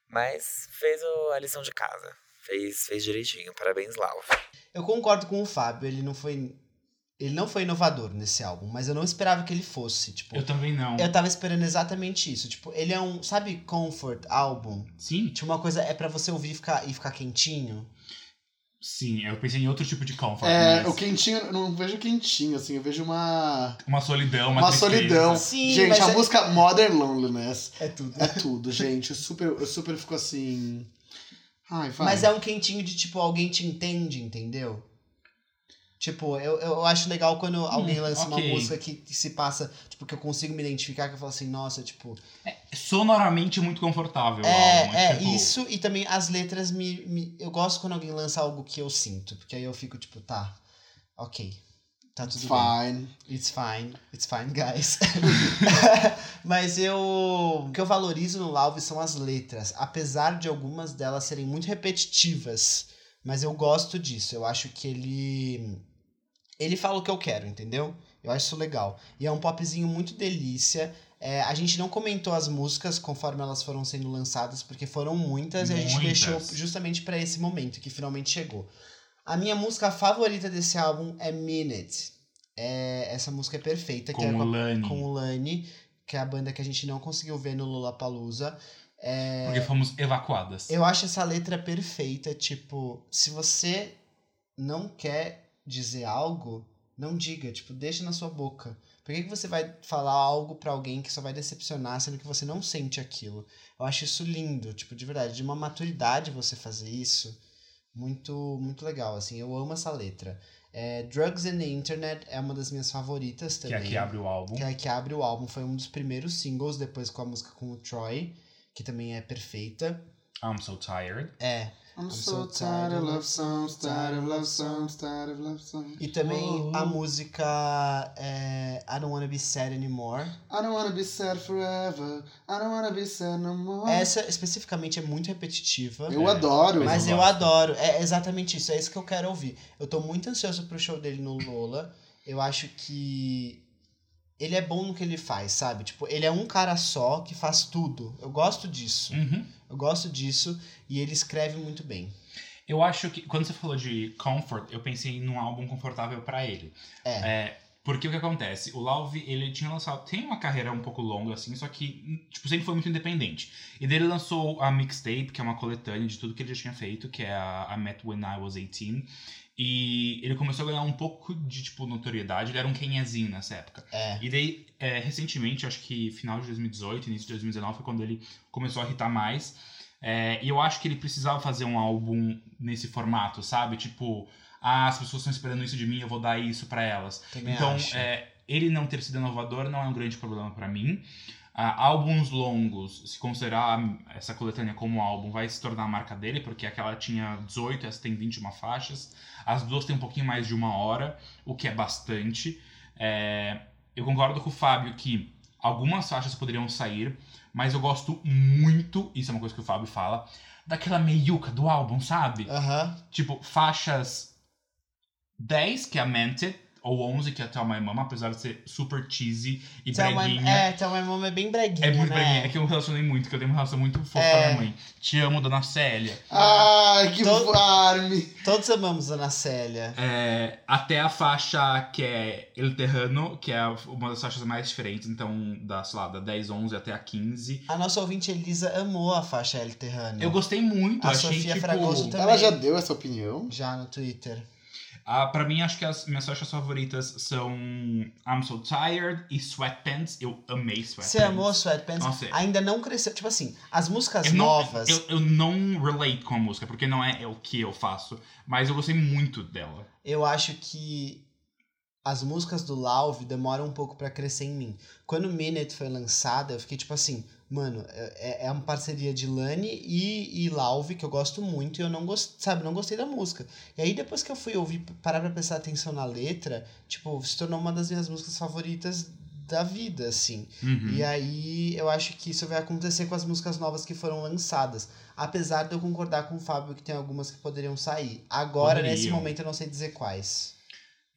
Mas fez a lição de casa. Fez, fez direitinho. Parabéns, Lau. Eu concordo com o Fábio, ele não foi. Ele não foi inovador nesse álbum, mas eu não esperava que ele fosse. Tipo, Eu também não. eu tava esperando exatamente isso. Tipo, ele é um, sabe, comfort álbum? Sim, Tipo, uma coisa é pra você ouvir e ficar, e ficar quentinho. sim. Eu pensei em outro tipo de comfort. É, mas o quentinho, eu não vejo quentinho, assim, eu vejo uma. Uma solidão, uma, Uma tristeza. solidão. Sim, gente, a é- música Modern Loneliness É tudo. é tudo, gente. Eu super, eu super fico assim. Ai, vai. Mas é um quentinho de tipo, alguém te entende, entendeu? Tipo, eu, eu acho legal quando alguém lança ok. uma música que, que se passa, tipo, que eu consigo me identificar, que eu falo assim, nossa, tipo. Sonoramente muito confortável. o É, álbum, é, tipo, isso e também as letras me, me. Eu gosto quando alguém lança algo que eu sinto, porque aí eu fico tipo, tá, ok. Tá tudo bem. Fine. It's fine, it's fine, guys. Mas eu. O que eu valorizo no Lauve são as letras. Apesar de algumas delas serem muito repetitivas. Mas eu gosto disso. Eu acho que ele. Ele fala o que eu quero, entendeu? Eu acho isso legal. E é um popzinho muito delícia. É, a gente não comentou as músicas conforme elas foram sendo lançadas, porque foram muitas, e a gente Muitas. deixou justamente pra esse momento, que finalmente chegou. A minha música favorita desse álbum é Minute. É, essa música é perfeita, que é Com com o Lani. com o Lani, que é a banda que a gente não conseguiu ver no Lollapalooza. É, Porque fomos evacuadas. eu acho essa letra perfeita, tipo, se você não quer dizer algo, não diga, tipo, deixa na sua boca. Por que, que você vai falar algo pra alguém que só vai decepcionar, sendo que você não sente aquilo? Eu acho isso lindo, tipo, de verdade, de uma maturidade você fazer isso, muito muito legal, assim, eu amo essa letra. É, Drugs and the Internet é uma das minhas favoritas Que também. é a que abre o álbum. Que é a que abre o álbum, foi um dos primeiros singles, depois com a música com o Troy, que também é perfeita. I'm so tired. É. I'm so tired of love songs, tired of love songs, tired of love songs. E também Oh. a música é, I Don't Wanna Be Sad Anymore. I don't wanna be sad forever. I don't wanna be sad no more. Essa especificamente é muito repetitiva. eu É, adoro. Mas eu eu, adoro. É exatamente isso. É isso que eu quero ouvir. Eu tô muito ansioso pro show dele no Lola. Eu acho que ele é bom no que ele faz, sabe? Tipo, ele é um cara só que faz tudo. Eu gosto disso. Uhum. Eu gosto disso e ele escreve muito bem. Eu acho que quando você falou de comfort, eu pensei num álbum confortável pra ele. É. porque o que acontece? O Lauve, ele tinha lançado. Tem uma carreira um pouco longa, assim, só que, tipo, sempre foi muito independente. E daí ele lançou a mixtape, que é uma coletânea de tudo que ele já tinha feito, que é a, a Met When I Was 18. E ele começou a ganhar um pouco de, tipo, notoriedade. Ele era um Kenyazinho nessa época. É. E daí, é, recentemente, acho que final de 2018, início de 2019, foi quando ele começou a irritar mais. É, e eu acho que ele precisava fazer um álbum nesse formato, sabe? Tipo, ah, as pessoas estão esperando isso de mim, eu vou dar isso pra elas. Também então, é, ele não ter sido inovador não é um grande problema pra mim. Ah, álbuns longos, se considerar essa coletânea como álbum, vai se tornar a marca dele, porque aquela tinha 18, essa tem 21 faixas. As duas têm um pouquinho mais de uma hora, o que é bastante. É, eu concordo com o Fábio que algumas faixas poderiam sair, mas eu gosto muito, isso é uma coisa que o Fábio fala, daquela meiuca do álbum, sabe? Aham. Tipo, faixas 10, que é a Meant It, ou 11, que é Tell My Mama, apesar de ser super cheesy e Tell My- breguinha. É, Tell My Mom é bem breguinha, É muito né? breguinha. É que eu me relacionei muito, que eu tenho uma relação muito fofa É. com a minha mãe. Te amo, dona Célia. Ai, que Todo- farme. Todos amamos Ana Célia. É, até a faixa que é El Terrano, que é uma das faixas mais diferentes, então, da, sei lá, da 10, 11 até a 15. A nossa ouvinte Elisa amou a faixa El Terrano. Eu gostei muito, A achei Sofia tipo... Fragoso também. Ela já deu essa opinião? Já no Twitter. Ah, pra mim, acho que as minhas faixas favoritas são I'm So Tired e Sweatpants. Eu amei Sweatpants. Você amou Sweatpants? Nossa. Ainda não cresceu. Tipo assim, as músicas Eu não, novas. eu, eu não relate com a música, porque não é o que eu faço. Mas eu gostei muito dela. eu acho que as músicas do Lauve demoram um pouco pra crescer em mim. Quando Minute foi lançada, eu fiquei tipo assim, mano, é, é uma parceria de Lani e, e Lauve que eu gosto muito e eu não gostei, sabe, não gostei da música. E aí depois que eu fui ouvir, parar pra prestar atenção na letra, tipo, se tornou uma das minhas músicas favoritas da vida, assim. Uhum. E aí eu acho que isso vai acontecer com as músicas novas que foram lançadas. Apesar de eu concordar com o Fábio que tem algumas que poderiam sair. Agora, Poderiam. nesse momento, eu não sei dizer quais.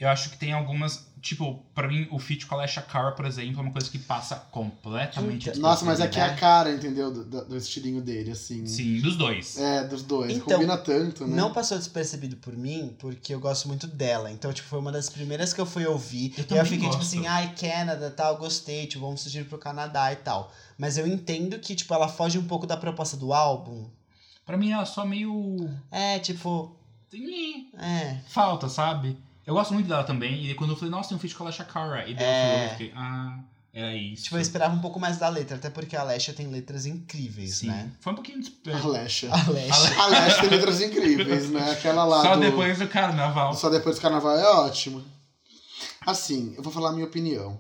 Eu acho que tem algumas. Tipo, pra mim, o feat com a Alessia Cara, por exemplo, é uma coisa que passa completamente. Então- Nossa, mas aqui é a né? cara, entendeu? Do, do- do estilinho dele, assim. Sim, dos dois. É, dos dois. Então, Combina tanto, né? Não passou despercebido por mim, porque eu gosto muito dela. Então, tipo, foi uma das primeiras que eu fui ouvir. Eu e eu fiquei, tipo gosto. assim, ai, Canada, tal, gostei, tipo, vamos surgir pro Canadá e tal. Mas eu entendo que, tipo, ela foge um pouco da proposta do álbum. Pra mim, ela é só meio. É, tipo, é. Falta, sabe? Eu gosto muito dela também. E quando eu falei, nossa, tem um feat com a Alessia Cara. E daí É. eu fiquei, ah, era isso. Tipo, eu esperava um pouco mais da letra, até porque a Alessia tem letras incríveis, Sim. né? Foi um pouquinho. des- A Lesha. A Alessia. A Lesha tem letras incríveis, né? Aquela lá Só do... depois do carnaval. Só depois do carnaval é ótimo. Assim, eu vou falar a minha opinião.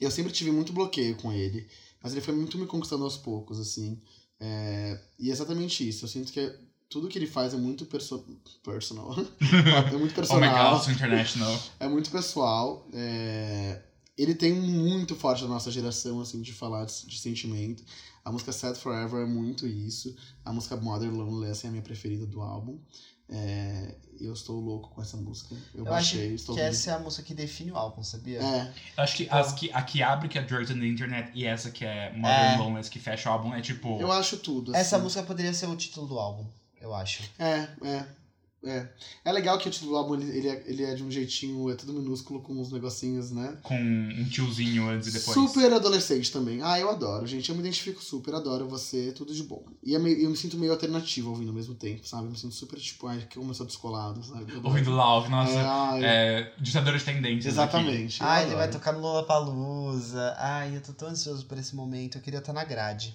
Eu sempre tive muito bloqueio com ele, mas ele foi muito me conquistando aos poucos, assim. É, E é exatamente isso. Eu sinto que tudo que ele faz é muito perso... personal. é muito Oh my personal. god, so international. É muito pessoal. é, Ele tem muito forte da nossa geração, assim, de falar de, de sentimento. A música Sad Forever é muito isso. A música Mother Lonely, essa é a minha preferida do álbum. É, e eu estou louco com essa música. Eu, Eu acho baixei, estou que ouvindo. essa é a música que define o álbum, sabia? É, Eu acho que, as que a que abre, que é Drugs on the Internet, e essa que é Modern É. Que fecha o álbum, é tipo. eu acho tudo. Essa assim. música poderia ser o título do álbum, eu acho. É, é. É. É legal que o título do álbum ele, ele, é, ele é de um jeitinho, é tudo minúsculo, com uns negocinhos, né? Com um tiozinho antes e depois. Super adolescente também. Ah, eu adoro, gente. Eu me identifico super, adoro você, tudo de bom. E é meio- eu me sinto meio alternativo ouvindo ao mesmo tempo, sabe? Eu me sinto super, tipo, ai, que como eu sou descolado, sabe? Ouvindo Love, nossa. É, ai, É, ditador de tendências. aqui. exatamente. eu Ai, ele adoro. vai tocar no Lollapalooza. Ai, eu tô tão ansioso por esse momento. Eu queria estar na grade.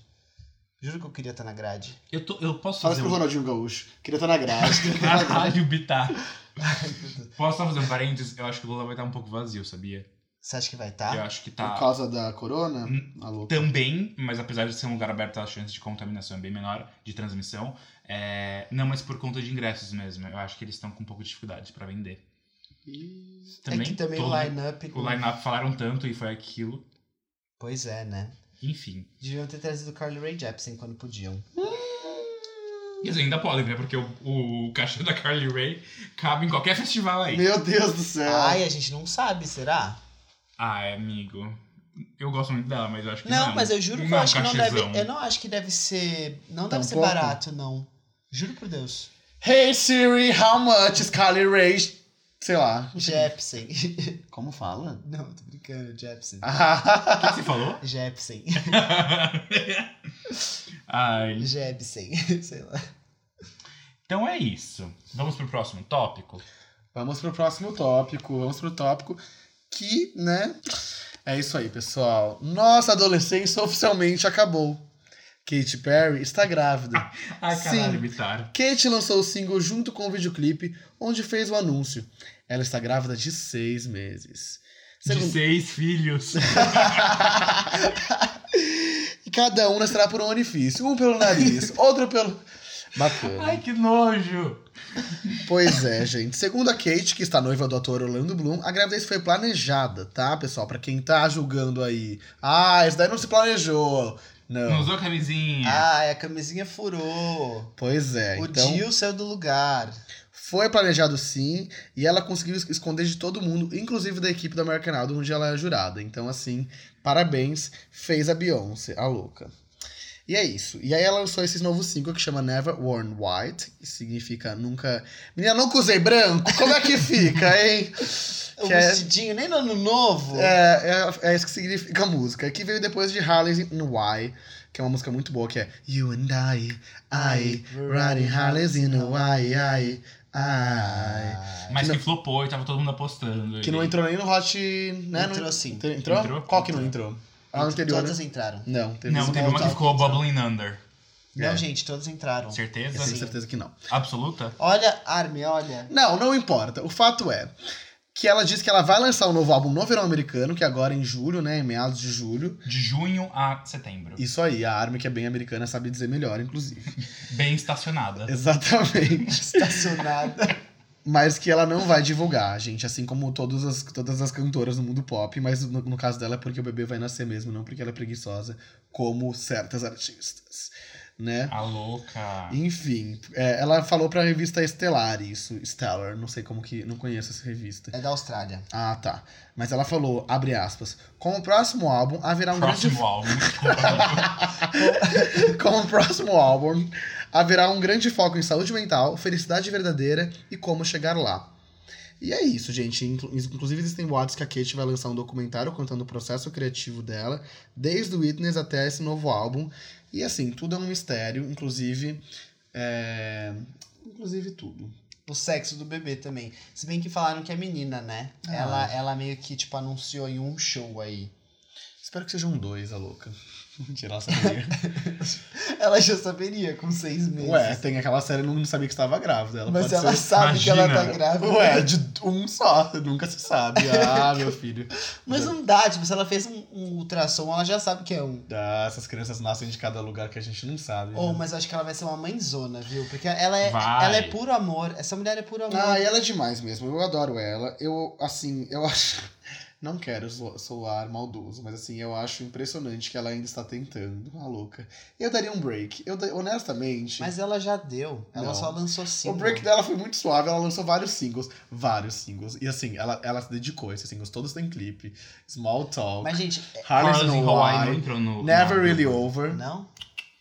Juro que eu queria estar na grade. Eu, tô, eu posso Fala fazer pro um. Ronaldinho Gaúcho. Queria estar na grade. Caralho, Bitar. Posso só fazer um parênteses? Eu acho que o Lula vai estar um pouco vazio, sabia? Você acha que vai Eu estar? acho que Por tá. causa da corona? Hum, Alô. Também, mas apesar de ser um lugar aberto, a chance de contaminação é bem menor, de transmissão. É... Não, mas por conta de ingressos mesmo. Eu acho que eles estão com um pouco de dificuldade pra vender. Ih, Também, é que também todo- o line-up. O line-up falaram tanto e foi aquilo. Pois é, né? Enfim. Deviam ter trazido o Carly Rae Jepsen quando podiam. E eles ainda podem, né? Porque o, o cachê da Carly Rae cabe em qualquer festival aí. Meu Deus do céu. Ai, a gente não sabe, será? Ai, amigo. Eu gosto muito dela, mas eu acho que Não, não. mas eu juro que eu Não, acho que não deve. cachezão. Eu não acho que deve ser. Não Tão deve ser pouco? barato, não. Juro por Deus. Hey Siri, how much is Carly Rae? Sei lá. Jepsen. Como fala? não, tô brincando, Jepsen. O que que você falou? Jepsen. Ai. Jepsen. Sei lá. Então é isso. Vamos pro próximo tópico. Vamos pro próximo tópico. Vamos pro tópico que, né? É isso aí, pessoal. Nossa adolescência oficialmente acabou. Katy Perry está grávida. Ai, caralho, Sim. Kate lançou o single junto com o videoclipe, onde fez o anúncio. Ela está grávida de seis meses. De Segundo- seis filhos. E cada um nascerá por um orifício. Um pelo nariz, outro pelo. Bacana. Ai, que nojo. Pois é, gente. Segundo a Kate, que está noiva do ator Orlando Bloom, a gravidez foi planejada, tá, pessoal? Pra quem tá julgando aí. Ah, isso daí não se planejou. Não Não. usou camisinha. Ai, a camisinha furou. Pois é, o então. Jill saiu do lugar. Foi planejado sim, e ela conseguiu es- esconder de todo mundo, inclusive da equipe do American Idol, onde ela é jurada. Então, assim, parabéns, fez a Beyoncé, a louca. E é isso. E aí ela lançou esse novo single que chama Never Worn White, que significa nunca. Menina, nunca usei branco? Como é que fica, hein? O Que é- vestidinho, nem no ano novo. É, é, é isso que significa a música. Que veio depois de Harley's in Why, que é uma música muito boa, que é You and I, I, riding Harley's in Why, I, I. Mas que que flopou e tava todo mundo apostando. Que não entrou nem no Hot. Né? Entrou Não- sim. Entrou? entrou? Entrou? Qual que não entrou? A anterior. Todas né? entraram. Não, teve Não, uma teve uma que ficou Bubbling Under. Não, É. gente, todas entraram. Eu Certeza? tenho Sim. certeza que não. Absoluta? Olha, Armin, olha. Não, não importa. O fato é que ela disse que ela vai lançar um novo álbum no verão americano, que é agora em julho, né? Em meados de julho. De junho a setembro. Isso aí, a Armin, que é bem americana, sabe dizer melhor, inclusive. Bem estacionada. Exatamente. Estacionada. Mas que ela não vai divulgar, gente. Assim como todas as, todas as cantoras no mundo pop. Mas no, no caso dela é porque o bebê vai nascer mesmo, não porque ela é preguiçosa, como certas artistas. Né? A louca. Enfim, é, ela falou pra revista Estelar isso. Stellar, não sei como que. Não conheço essa revista. É da Austrália. Ah, tá. Mas ela falou, abre aspas, com o próximo álbum haverá um Próximo grande. álbum. com o próximo álbum haverá um grande foco em saúde mental, felicidade verdadeira e como chegar lá. E é isso, gente. Inclu- Inclusive, existem boatos que a Kate vai lançar um documentário contando o processo criativo dela, desde o Witness até esse novo álbum. E assim, tudo é um mistério, inclusive. é, Inclusive tudo. O sexo do bebê também. Se bem que falaram que é menina, né? Ah. Ela, ela meio que, tipo, anunciou em um show aí. Espero que sejam dois, a louca. Mentira, ela saberia. Ela já saberia com seis meses. Ué, tem aquela série não sabia que estava grávida. Ela Mas pode ela ser... sabe que ela tá Imagina. grávida. Ué, de um só, nunca se sabe. Ah, meu filho. Mas não dá, tipo, se ela fez um, um ultrassom, ela já sabe que é um. Ah, essas crianças nascem de cada lugar que a gente não sabe. Ou, né? mas eu acho que ela vai ser uma mãezona, viu? Porque ela é, Vai. ela é puro amor. Essa mulher é puro amor. Ah, e ela é demais mesmo. Eu adoro ela. Eu, assim, eu acho. Não quero soar maldoso, mas assim, eu acho impressionante que ela ainda está tentando, a louca. Eu daria um break. Eu, honestamente. Mas ela já deu. Ela Não. só lançou O single. break dela foi muito suave, ela lançou vários singles, vários singles. E assim, ela, ela se dedicou, esses singles todos têm clipe. Small Talk, Mas, gente, é- Harley's Carlos No in Hawaii não entrou no. Never no- Really Over, não?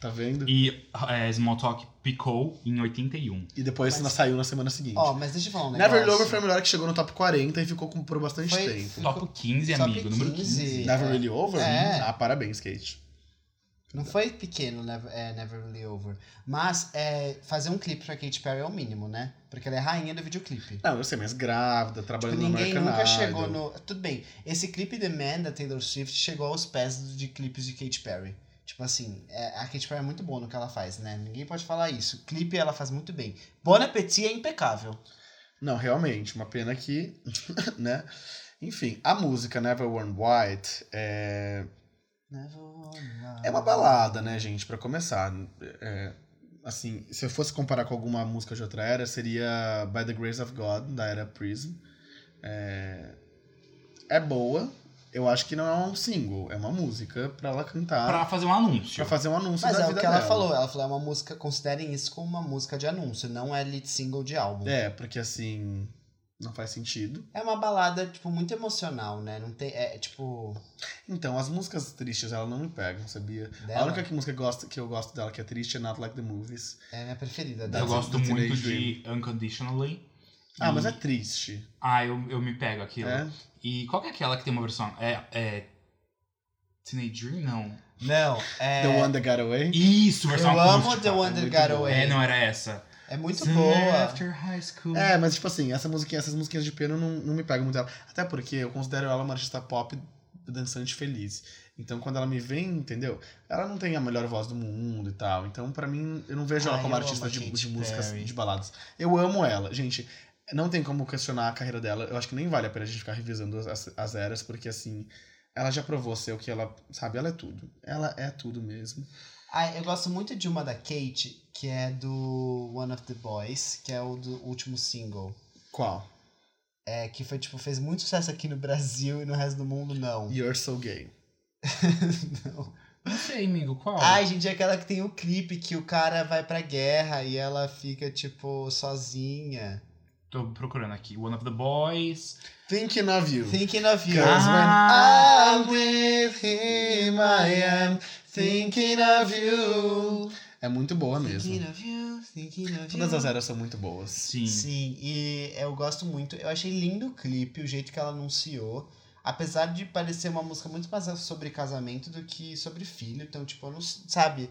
tá vendo? E é, Small Talk picou em 81. E depois Mas- saiu na semana seguinte. Ó, mas deixa eu falar um negócio. Never Really Over foi a melhor que chegou no top 40 e ficou com, por bastante Foi- tempo. Top 15, Top amigo. Número 15. 15. Never é. Really Over? É. Ah, parabéns, Kate. Não foi pequeno, Never, é, Never Really Over. Mas é, fazer um clipe pra Katy Perry é o mínimo, né? Porque ela é rainha do videoclipe. Não, eu sei, mas grávida, Tipo, trabalhando no ninguém American nunca Idol. chegou no. Tudo bem, esse clipe The Man da Taylor Swift chegou aos pés de clipes de Katy Perry. Tipo assim, é- a Katy Perry é muito boa no que ela faz, né? Ninguém pode falar isso. Clipe ela faz muito bem. Bon Appetit é impecável. Não, realmente, uma pena que, né? Enfim, a música Never Worn White é, é uma balada, né, gente, Pra começar. É, assim, se eu fosse comparar com alguma música de outra era, seria By the Grace of God, da era Prism. É, é boa, eu acho que não é um single, é uma música pra ela cantar, Pra pra, fazer um anúncio. fazer um anúncio Mas da é o vida que ela dela. falou. Ela falou, é uma música, considerem isso como uma música de anúncio, não é lead single de álbum. É, porque assim, não faz sentido. É uma balada, tipo, muito emocional, né? Não tem. É tipo. Então, as músicas tristes, ela não me pegam, sabia? A Dela, única que música que eu gosto, que eu gosto dela que é triste é Not Like the Movies. É a minha preferida Eu dela. That's gosto muito de Unconditionally. Ah, E- mas é triste. Ah, eu, eu me pego aquilo. É? E qual que é aquela que tem uma versão? É. é... Teenage Dream? Não. Não, é. The One That Got Away. Isso, versão Eu amo. The One That Got boa. Away. É, não era essa. É muito Soon boa. After high school. É, mas tipo assim, essa musiquinha, essas musiquinhas de piano não, não me pegam muito dela. Até porque eu considero ela uma artista pop dançante feliz. Então quando ela me vem, entendeu? Ela não tem a melhor voz do mundo e tal. Então pra mim, eu não vejo ela Ai, como eu artista de, de músicas de baladas. Eu amo ela. Gente, não tem como questionar a carreira dela. Eu acho que nem vale a pena a gente ficar revisando as, as eras, porque assim, ela já provou ser o que ela, sabe, ela é tudo. Ela é tudo mesmo. Ah, eu gosto muito de uma da Kate, que é do One of the Boys, que é o do último single. Qual? É, que foi, tipo, fez muito sucesso aqui no Brasil e no resto do mundo, não. You're So Gay. não. Não sei, amigo, qual? Ai, gente, é aquela que tem o clipe que o cara vai pra guerra e ela fica, tipo, sozinha. Tô procurando aqui. One of the Boys. Thinking of You. Thinking of you. Cause Ah. when I'm with him, I am thinking of you. É muito boa Thinking mesmo. of you, thinking of Todas you. as eras são muito boas. Sim. Sim, e eu gosto muito. Eu achei lindo o clipe, o jeito que ela anunciou. Apesar de parecer uma música muito mais sobre casamento do que sobre filho. Então, tipo, eu não sabe?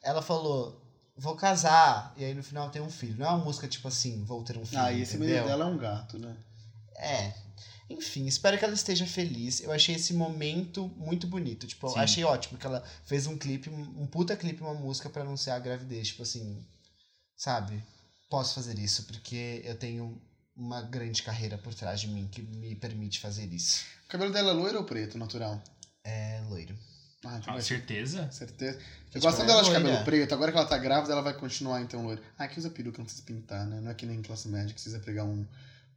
Ela falou, vou casar, e aí no final tem um filho. Não é uma música tipo assim, vou ter um filho. Ah, e esse menino dela é um gato, né? É. Enfim, espero que ela esteja feliz. Eu achei esse momento muito bonito. Tipo, Sim. eu achei ótimo que ela fez um clipe, um puta clipe, uma música pra anunciar a gravidez. Tipo assim, sabe? Posso fazer isso porque eu tenho uma grande carreira por trás de mim que me permite fazer isso. O cabelo dela é loiro ou preto, natural? É loiro. Ah, Ah, certeza? certeza. Eu gosto ela dela é de cabelo loira. preto. Agora que ela tá grávida, ela vai continuar então loiro. Ah, que usa peruca, não precisa pintar, né? Não é que nem classe média, que precisa pegar um,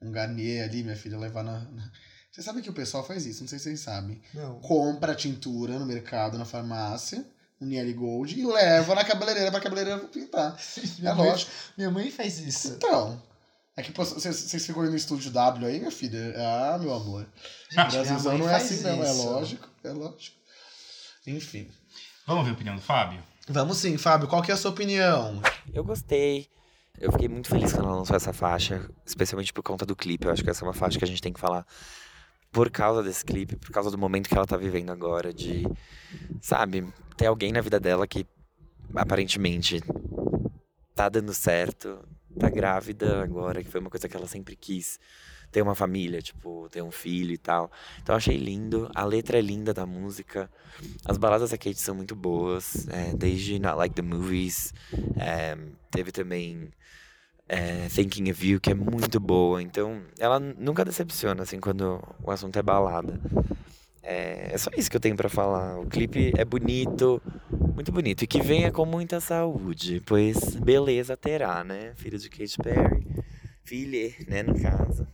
um Garnier ali, minha filha, levar na... na... Você sabe que o pessoal faz isso, não sei se vocês sabem. Não. compra a tintura no mercado, na farmácia, um Niele Gold, e leva na cabeleireira pra cabeleireira pintar. É Minha mãe- lógico. Minha mãe faz isso. Então, é que vocês ficam aí no estúdio W aí, minha filha? Ah, meu amor. Gente, minha Brasilzão mãe não é faz assim não, é isso. lógico, é lógico. Enfim. Vamos ver a opinião do Fábio? Vamos sim, Fábio, qual que é a sua opinião? Eu gostei. Eu fiquei muito feliz quando ela lançou essa faixa, especialmente por conta do clipe. Eu acho que essa é uma faixa que a gente tem que falar por causa desse clipe, por causa do momento que ela tá vivendo agora, de, sabe, ter alguém na vida dela que aparentemente tá dando certo, tá grávida agora, que foi uma coisa que ela sempre quis. Ter uma família, tipo, ter um filho e tal. Então eu achei lindo. A letra é linda da música. As baladas da Kate são muito boas. é, desde Not Like the Movies. é, teve também é, Thinking of You, que é muito boa. Então, ela nunca decepciona, assim, quando o assunto é balada. É, é só isso que eu tenho pra falar. O clipe é bonito, muito bonito. E que venha com muita saúde, pois beleza terá, né? Filho de Katy Perry. Filha, né, no caso.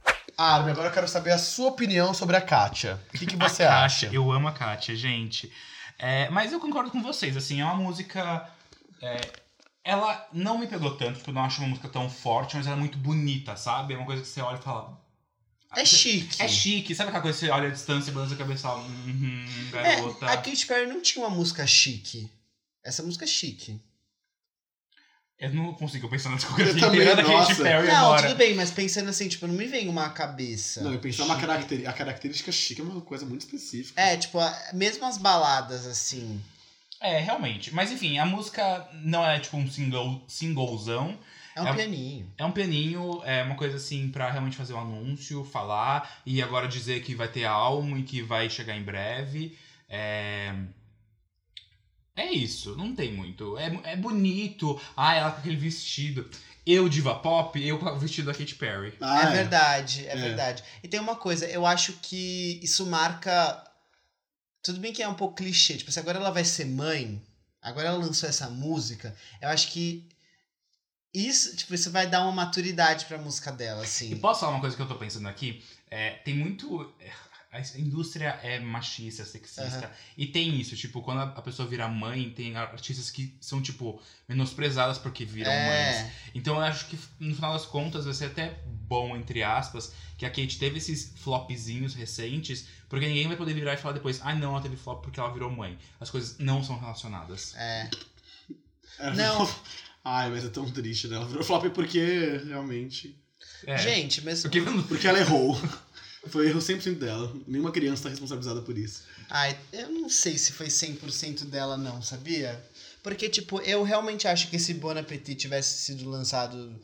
Armin, agora eu quero saber a sua opinião sobre a Kátia. O que, que você a acha? Kátia, eu amo a Kátia, gente. É, mas eu concordo com vocês, assim, é uma música. é, ela não me pegou tanto, porque eu não acho uma música tão forte, mas ela é muito bonita, sabe? É uma coisa que você olha e fala. É chique. É chique, sabe aquela coisa que você olha a distância e balança a cabeça e fala, É, garota. a Katy Perry não tinha uma música chique. Essa música é chique. Eu não consigo pensar na discografia inteira da Katy. Perry não, agora. tudo bem, mas pensando assim, tipo, não me vem uma cabeça. Não, eu pensar uma característica. A característica chique é uma coisa muito específica. É, tipo, a- mesmo as baladas, assim. É, realmente. Mas enfim, a música não é tipo um single, singlezão. É um É- pianinho. É um pianinho, é uma coisa assim pra realmente fazer um anúncio, falar e agora dizer que vai ter álbum e que vai chegar em breve. É. É isso, não tem muito. É, é bonito. Ah, ela com aquele vestido. Eu, diva pop, eu com o vestido da Katy Perry. Ah, é verdade, é, É. verdade. E tem uma coisa, eu acho que isso marca. Tudo bem que é um pouco clichê, tipo, se agora ela vai ser mãe, agora ela lançou essa música, eu acho que isso, tipo, isso vai dar uma maturidade pra música dela, E assim. posso falar uma coisa que eu tô pensando aqui? É, tem muito. A indústria é machista, sexista. E tem isso, tipo, quando a pessoa vira mãe, tem artistas que são, tipo, menosprezadas porque viram mães. É, Então eu acho que no final das contas vai ser até bom, entre aspas, que a Kate teve esses flopzinhos recentes, porque ninguém vai poder virar e falar depois, ah não, ela teve flop porque ela virou mãe. As coisas não são relacionadas. é. É, Não. Ai, mas é tão triste, né? Ela virou flop porque realmente. É. Gente, mas. Porque Porque ela errou. Foi erro 100% dela. Nenhuma criança tá responsabilizada por isso. Ai, eu não sei se foi 100% dela, não, sabia? Porque, tipo, eu realmente acho que se Bon Appetit tivesse sido lançado,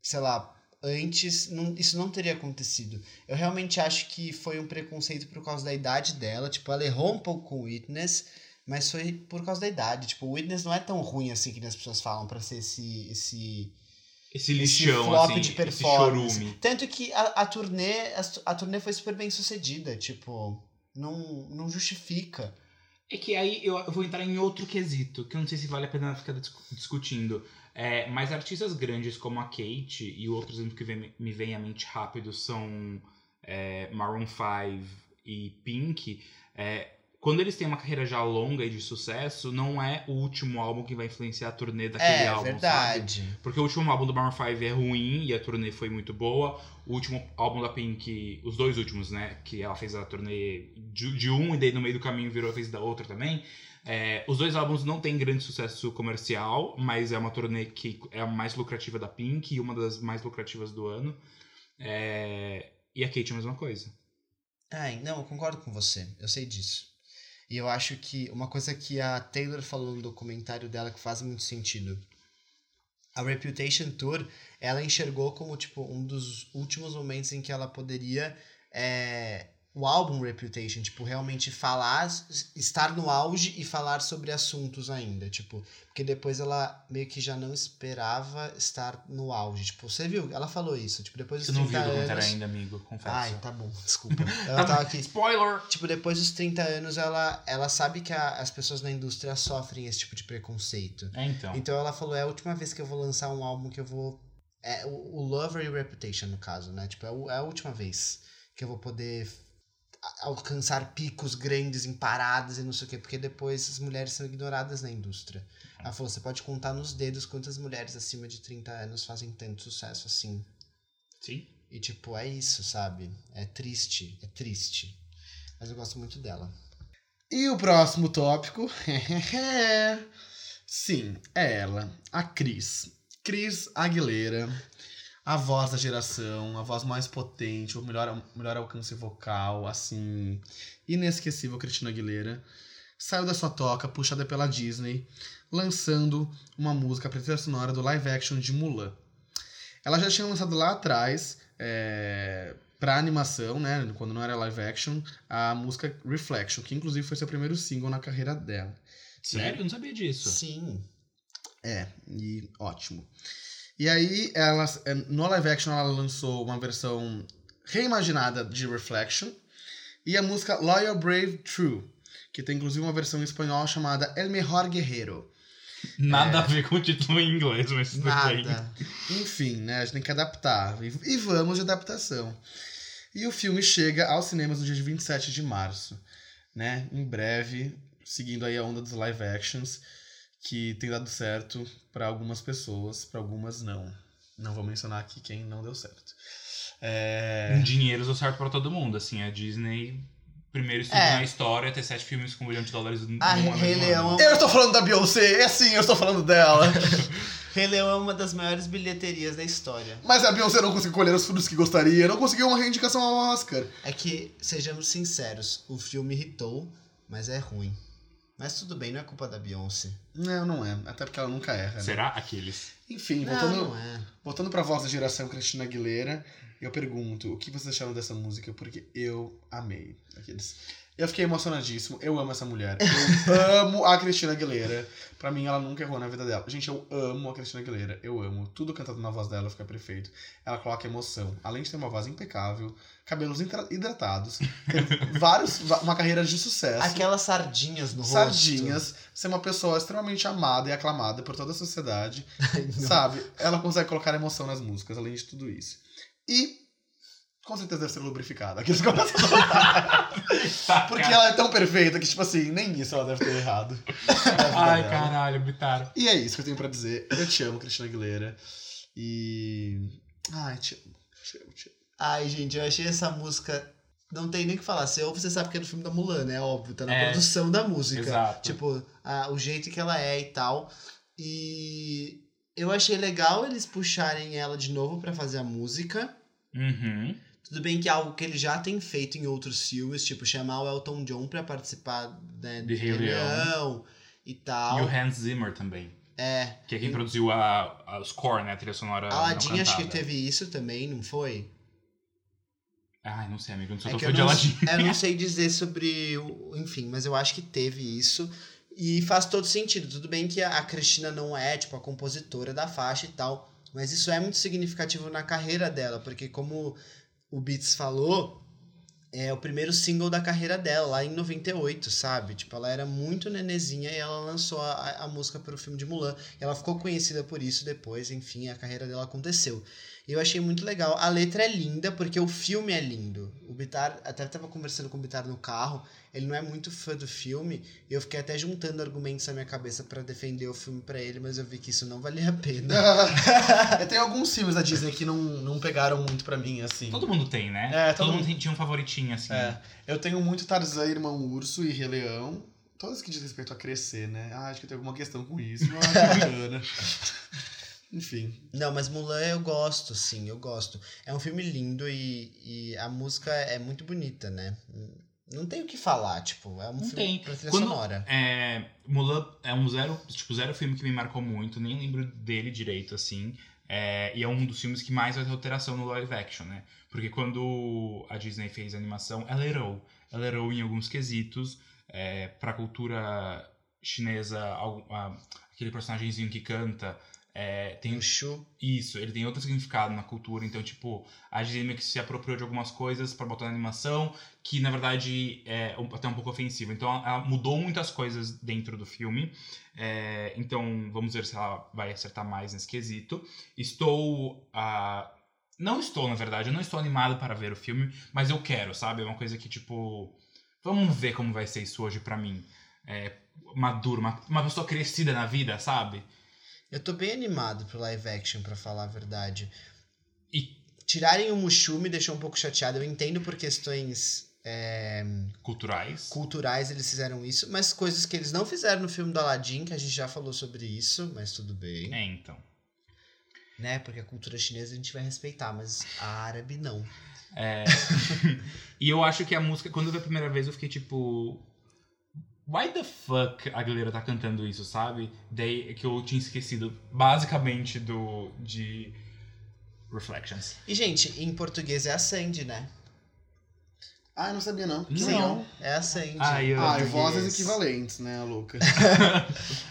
sei lá, antes, não- isso não teria acontecido. Eu realmente acho que foi um preconceito por causa da idade dela. Tipo, ela errou um pouco com Witness, mas foi por causa da idade. Tipo, Witness não é tão ruim assim que as pessoas falam pra ser esse. esse esse esse lixão, flop assim, de esse performance. chorume. Tanto que a, a turnê, a, a turnê foi super bem sucedida, tipo, não, não justifica. É que aí eu eu vou entrar em outro quesito, que eu não sei se vale a pena ficar discu- discutindo. É, mas artistas grandes como a Kate e outros exemplos que vem- me vem à mente rápido são é, Maroon 5 e Pink. é, quando eles têm uma carreira já longa e de sucesso, não é o último álbum que vai influenciar a turnê daquele é, álbum, sabe? verdade. Porque o último álbum do Maroon 5 é ruim e a turnê foi muito boa. O último álbum da Pink, os dois últimos, né? Que ela fez a turnê de, de um e daí no meio do caminho virou fez da outra também. É, os dois álbuns não têm grande sucesso comercial, mas é uma turnê que é a mais lucrativa da Pink e uma das mais lucrativas do ano. É, e a Kate é a mesma coisa. Ai, não, eu concordo com você, eu sei disso. E eu acho que uma coisa que a Taylor falou no documentário dela que faz muito sentido. A Reputation Tour, ela enxergou como, tipo, um dos últimos momentos em que ela poderia... é, o álbum Reputation, tipo, realmente falar, estar no auge e falar sobre assuntos ainda, tipo, porque depois ela meio que já não esperava estar no auge, tipo, você viu? Ela falou isso, tipo, depois dos Eu não vi 30 o documentário anos... ainda, amigo, confesso. Ai, tá bom, desculpa. Ela tava aqui. Spoiler! Tipo, depois dos 30 anos, ela, ela sabe que a- as pessoas na indústria sofrem esse tipo de preconceito. É, então. Então ela falou, é a última vez que eu vou lançar um álbum que eu vou... É, o, o Lover e Reputation, no caso, né? Tipo, é, o- é a última vez que eu vou poder alcançar picos grandes em paradas e não sei o quê, porque depois as mulheres são ignoradas na indústria. Ela falou, você pode contar nos dedos quantas mulheres acima de 30 anos fazem tanto sucesso assim. Sim. E tipo, é isso, sabe? É triste, é triste. Mas eu gosto muito dela. E o próximo tópico. Sim, é ela, a Cris. Cris Aguilera, a voz da geração, a voz mais potente, o melhor, melhor alcance vocal, assim, inesquecível Cristina Aguilera. Saiu da sua toca, puxada pela Disney, lançando uma música para trilha sonora do live action de Mulan. Ela já tinha lançado lá atrás, é, pra animação, né, quando não era live action, a música Reflection, que inclusive foi seu primeiro single na carreira dela. Sério? Eu não sabia disso. Sim. É, e ótimo. E aí, ela, é, no live action, ela lançou uma versão reimaginada de Reflection e a música Loyal, Brave, True, que tem inclusive uma versão em espanhol chamada El Mejor Guerrero. Nada É. a ver com o título em inglês, mas. Nada. Enfim, né? A gente tem que adaptar. E, e vamos de adaptação. E o filme chega aos cinemas no dia de 27 de março, né? Em breve, seguindo aí a onda dos live actions, que tem dado certo pra algumas pessoas, pra algumas não. Não vou mencionar aqui quem não deu certo. É... Um dinheiro deu certo pra todo mundo, assim, a Disney, primeiro estúdio É. na história, ter sete filmes com um bilhão de dólares no Ah, Rei. Leão, Eu estou falando da Beyoncé, é sim, eu estou falando dela. Rei Leão é uma das maiores bilheterias da história. Mas a Beyoncé não conseguiu colher os frutos que gostaria, não conseguiu uma reivindicação ao Oscar. É que, sejamos sinceros, o filme irritou, mas é ruim. Mas tudo bem, não é culpa da Beyoncé. Não, não é. Até porque ela nunca erra. né? Será? Aqueles. Enfim, Não, voltando, não é. voltando pra voz da geração Cristina Aguilera, eu pergunto, o que vocês acharam dessa música? Porque eu amei. Aqueles. Eu fiquei emocionadíssimo. Eu amo essa mulher. Eu amo a Cristina Aguilera. Pra mim, ela nunca errou na vida dela. Gente, eu amo a Cristina Aguilera. Eu amo. Tudo cantado na voz dela fica perfeito. Ela coloca emoção. Além de ter uma voz impecável, cabelos hidrata- hidratados, tem vários, uma carreira de sucesso. Aquelas sardinhas no rosto. Sardinhas, ser uma pessoa extremamente amada e aclamada por toda a sociedade. Ai. Sabe? Ela consegue colocar emoção nas músicas, além de tudo isso. E com certeza deve ser lubrificada. Aqueles que começam a- Porque ela é tão perfeita que, tipo assim, nem isso ela deve ter errado. Ai, dela. caralho, Bitaro. E é isso que eu tenho pra dizer. Eu te amo, Cristina Aguilera. E. Ai, te amo. Te amo, te amo. Ai, gente, eu achei essa música. Não tem nem o que falar. Você ouve, você sabe que é do filme da Mulan, né? Óbvio, tá na É. produção da música. Exato. Tipo, a- o jeito que ela é e tal. E eu achei legal eles puxarem ela de novo pra fazer a música. Uhum. Tudo bem que é algo que ele já tem feito em outros filmes, tipo, chamar o Elton John pra participar né, De Rei Leão. e tal. E o Hans Zimmer também. É. Que é quem produziu a, a score, né? A trilha sonora. Aladdin acho que teve isso também, não foi? Ai, não sei, amigo. Eu não sou É eu de não, Aladdin. eu não sei dizer sobre. o- Enfim, mas eu acho que teve isso. E faz todo sentido. Tudo bem que a Cristina não é, tipo, a compositora da faixa e tal. Mas isso é muito significativo na carreira dela, porque como o Beats falou, é o primeiro single da carreira dela, lá em 98, sabe? Tipo, ela era muito nenezinha e ela lançou a, a música para o filme de Mulan. Ela ficou conhecida por isso depois, enfim, a carreira dela aconteceu. E eu achei muito legal. A letra é linda, porque o filme é lindo. O Bitar, até tava conversando com o Bitar no carro, ele não é muito fã do filme, e eu fiquei até juntando argumentos na minha cabeça para defender o filme para ele, mas eu vi que isso não valia a pena. Eu tenho alguns filmes da Disney que não, não pegaram muito pra mim, assim. Todo mundo tem, né? É, todo, todo mundo tem- tinha um favoritinho, assim. É, eu tenho muito Tarzan, Irmão Urso e Rei Leão. Todas que diz respeito a crescer, né? Ah, acho que tem alguma questão com isso. Ah, bacana. Enfim. Não, mas Mulan eu gosto, sim, eu gosto. É um filme lindo e, e a música é muito bonita, né? Não tem o que falar, tipo, é um Não filme tem. pra trilha Quando- sonora. É, Mulan é um zero, tipo, zero filme que me marcou muito, nem lembro dele direito, assim. É, e é um dos filmes que mais vai ter alteração no live action, né? Porque quando a Disney fez a animação, ela errou. Ela errou em alguns quesitos. É, pra cultura chinesa, aquele personagemzinho que canta, é, tem Shu, isso, ele tem outro significado na cultura, então, tipo, a que se apropriou de algumas coisas pra botar na animação, que na verdade é até um pouco ofensivo. Então, ela mudou muitas coisas dentro do filme. É, então, vamos ver se ela vai acertar mais nesse quesito. Estou. ah, não estou, na verdade, eu não estou animado para ver o filme, mas eu quero, sabe? É uma coisa que, tipo. Vamos ver como vai ser isso hoje pra mim. É, maduro, uma, uma pessoa crescida na vida, sabe? Eu tô bem animado pro live action, pra falar a verdade. E Tirarem o Mushu me deixou um pouco chateado. Eu entendo por questões é, culturais. culturais eles fizeram isso, mas coisas que eles não fizeram no filme do Aladdin, que a gente já falou sobre isso, mas tudo bem. É, então. Né? Porque a cultura chinesa a gente vai respeitar, mas a árabe não. É. e eu acho que a música, quando eu vi a primeira vez, eu fiquei tipo. Why the fuck a galera tá cantando isso, sabe? Daí é que eu tinha esquecido basicamente do. de. Reflections. E, gente, em português é a Sandy, né? Ah, eu não sabia não. Que Não. legal. É a Sandy. Ah, eu- Ah, e vozes equivalentes, né, a louca.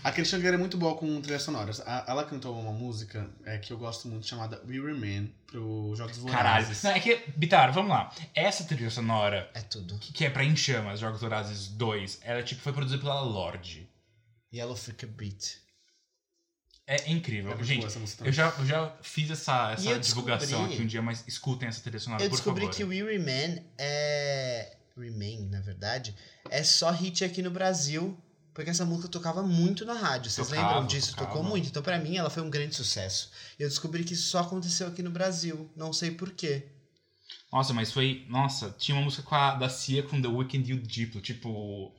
a Cristina Aguilera é muito boa com trilhas sonoras. A- ela cantou uma música é, que eu gosto muito, chamada We Remain, pro Jogos Caralho. Vorazes. Não, é que, Bitar, vamos lá. Essa trilha sonora, É tudo. que, que é pra Em Chamas, Jogos Vorazes 2, ela tipo, foi produzida pela Lorde. Yellow Freak Beat. É incrível. É Gente, eu já, eu já fiz essa, essa eu divulgação descobri- aqui um dia, mas escutem essa trilha sonora, Eu por descobri favor. que o We Remain é. Remain, na verdade, é só hit aqui no Brasil. Porque essa música tocava muito na rádio. Vocês Tocava, lembram disso? tocava. Tocou muito. Então, pra mim, ela foi um grande sucesso. E eu descobri que isso só aconteceu aqui no Brasil. Não sei porquê. Nossa, mas foi. Nossa, tinha uma música com a, da Cia com The Weeknd e o Diplo. Tipo.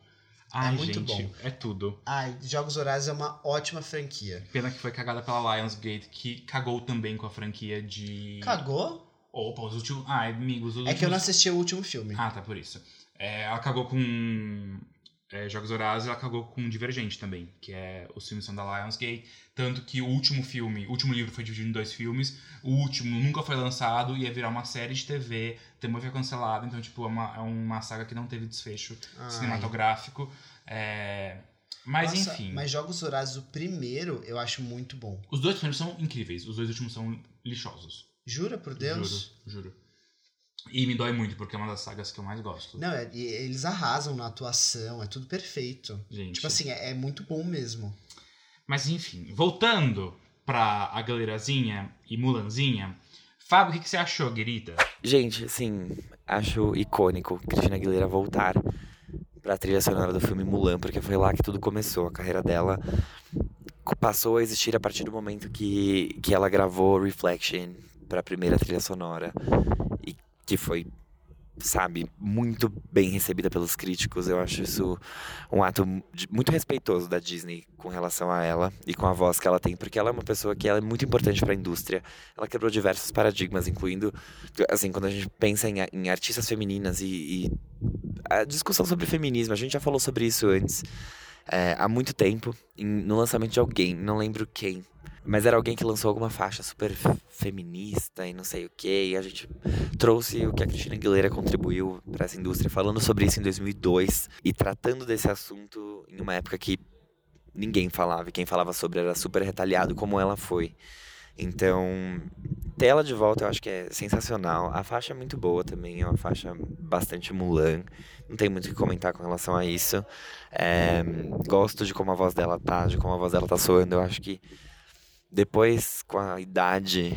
Ai, É muito gente, bom. é tudo. Ai, Jogos Horários é uma ótima franquia. Pena que foi cagada pela Lionsgate, que cagou também com a franquia de. Cagou? Opa, os últimos. Ai, amigos, os É que eu não últimos- assisti o último filme. Ah, tá, por isso. É, ela cagou com é, Jogos Horazes ela cagou com Divergente também, que é os filmes são da Lionsgate. Tanto que o último filme, o último livro foi dividido em dois filmes, o último nunca foi lançado, ia virar uma série de TV, também foi cancelado, então, tipo, é uma, é uma saga que não teve desfecho Ai. cinematográfico. É, Mas, Nossa, enfim, Mas Jogos Horários, o primeiro, eu acho muito bom. os dois primeiros são incríveis, os dois últimos são lixosos. Jura por Deus? Juro, juro. E me dói muito, porque é uma das sagas que eu mais gosto. Não, é- e eles arrasam na atuação, é tudo perfeito. Gente. Tipo assim, é, é muito bom mesmo. Mas enfim, voltando pra a galerazinha e Mulanzinha, Fábio, o que, que você achou, Guerita? Gente, assim, acho icônico Cristina Aguilera voltar pra trilha sonora do filme Mulan, porque foi lá que tudo começou. A carreira dela passou a existir a partir do momento que, que ela gravou Reflection pra primeira trilha sonora. Que foi, sabe, muito bem recebida pelos críticos. Eu acho isso um ato muito respeitoso da Disney com relação a ela e com a voz que ela tem, porque ela é uma pessoa que é muito importante pra indústria. Ela quebrou diversos paradigmas, incluindo assim, quando a gente pensa em, a- em artistas femininas e, e a discussão sobre feminismo, a gente já falou sobre isso antes, é, há muito tempo, em- no lançamento de alguém, não lembro quem, mas era alguém que lançou alguma faixa super feminista e não sei o que, e a gente trouxe o que a Cristina Aguilera contribuiu para essa indústria, falando sobre isso em 2002 e tratando desse assunto em uma época que ninguém falava, e quem falava sobre era super retaliado, como ela foi. Então, ter ela de volta eu acho que é sensacional. A faixa é muito boa também, é uma faixa bastante Mulan. Não tem muito o que comentar com relação a isso. É, gosto de como a voz dela tá, de como a voz dela tá soando. Eu acho que depois, com a idade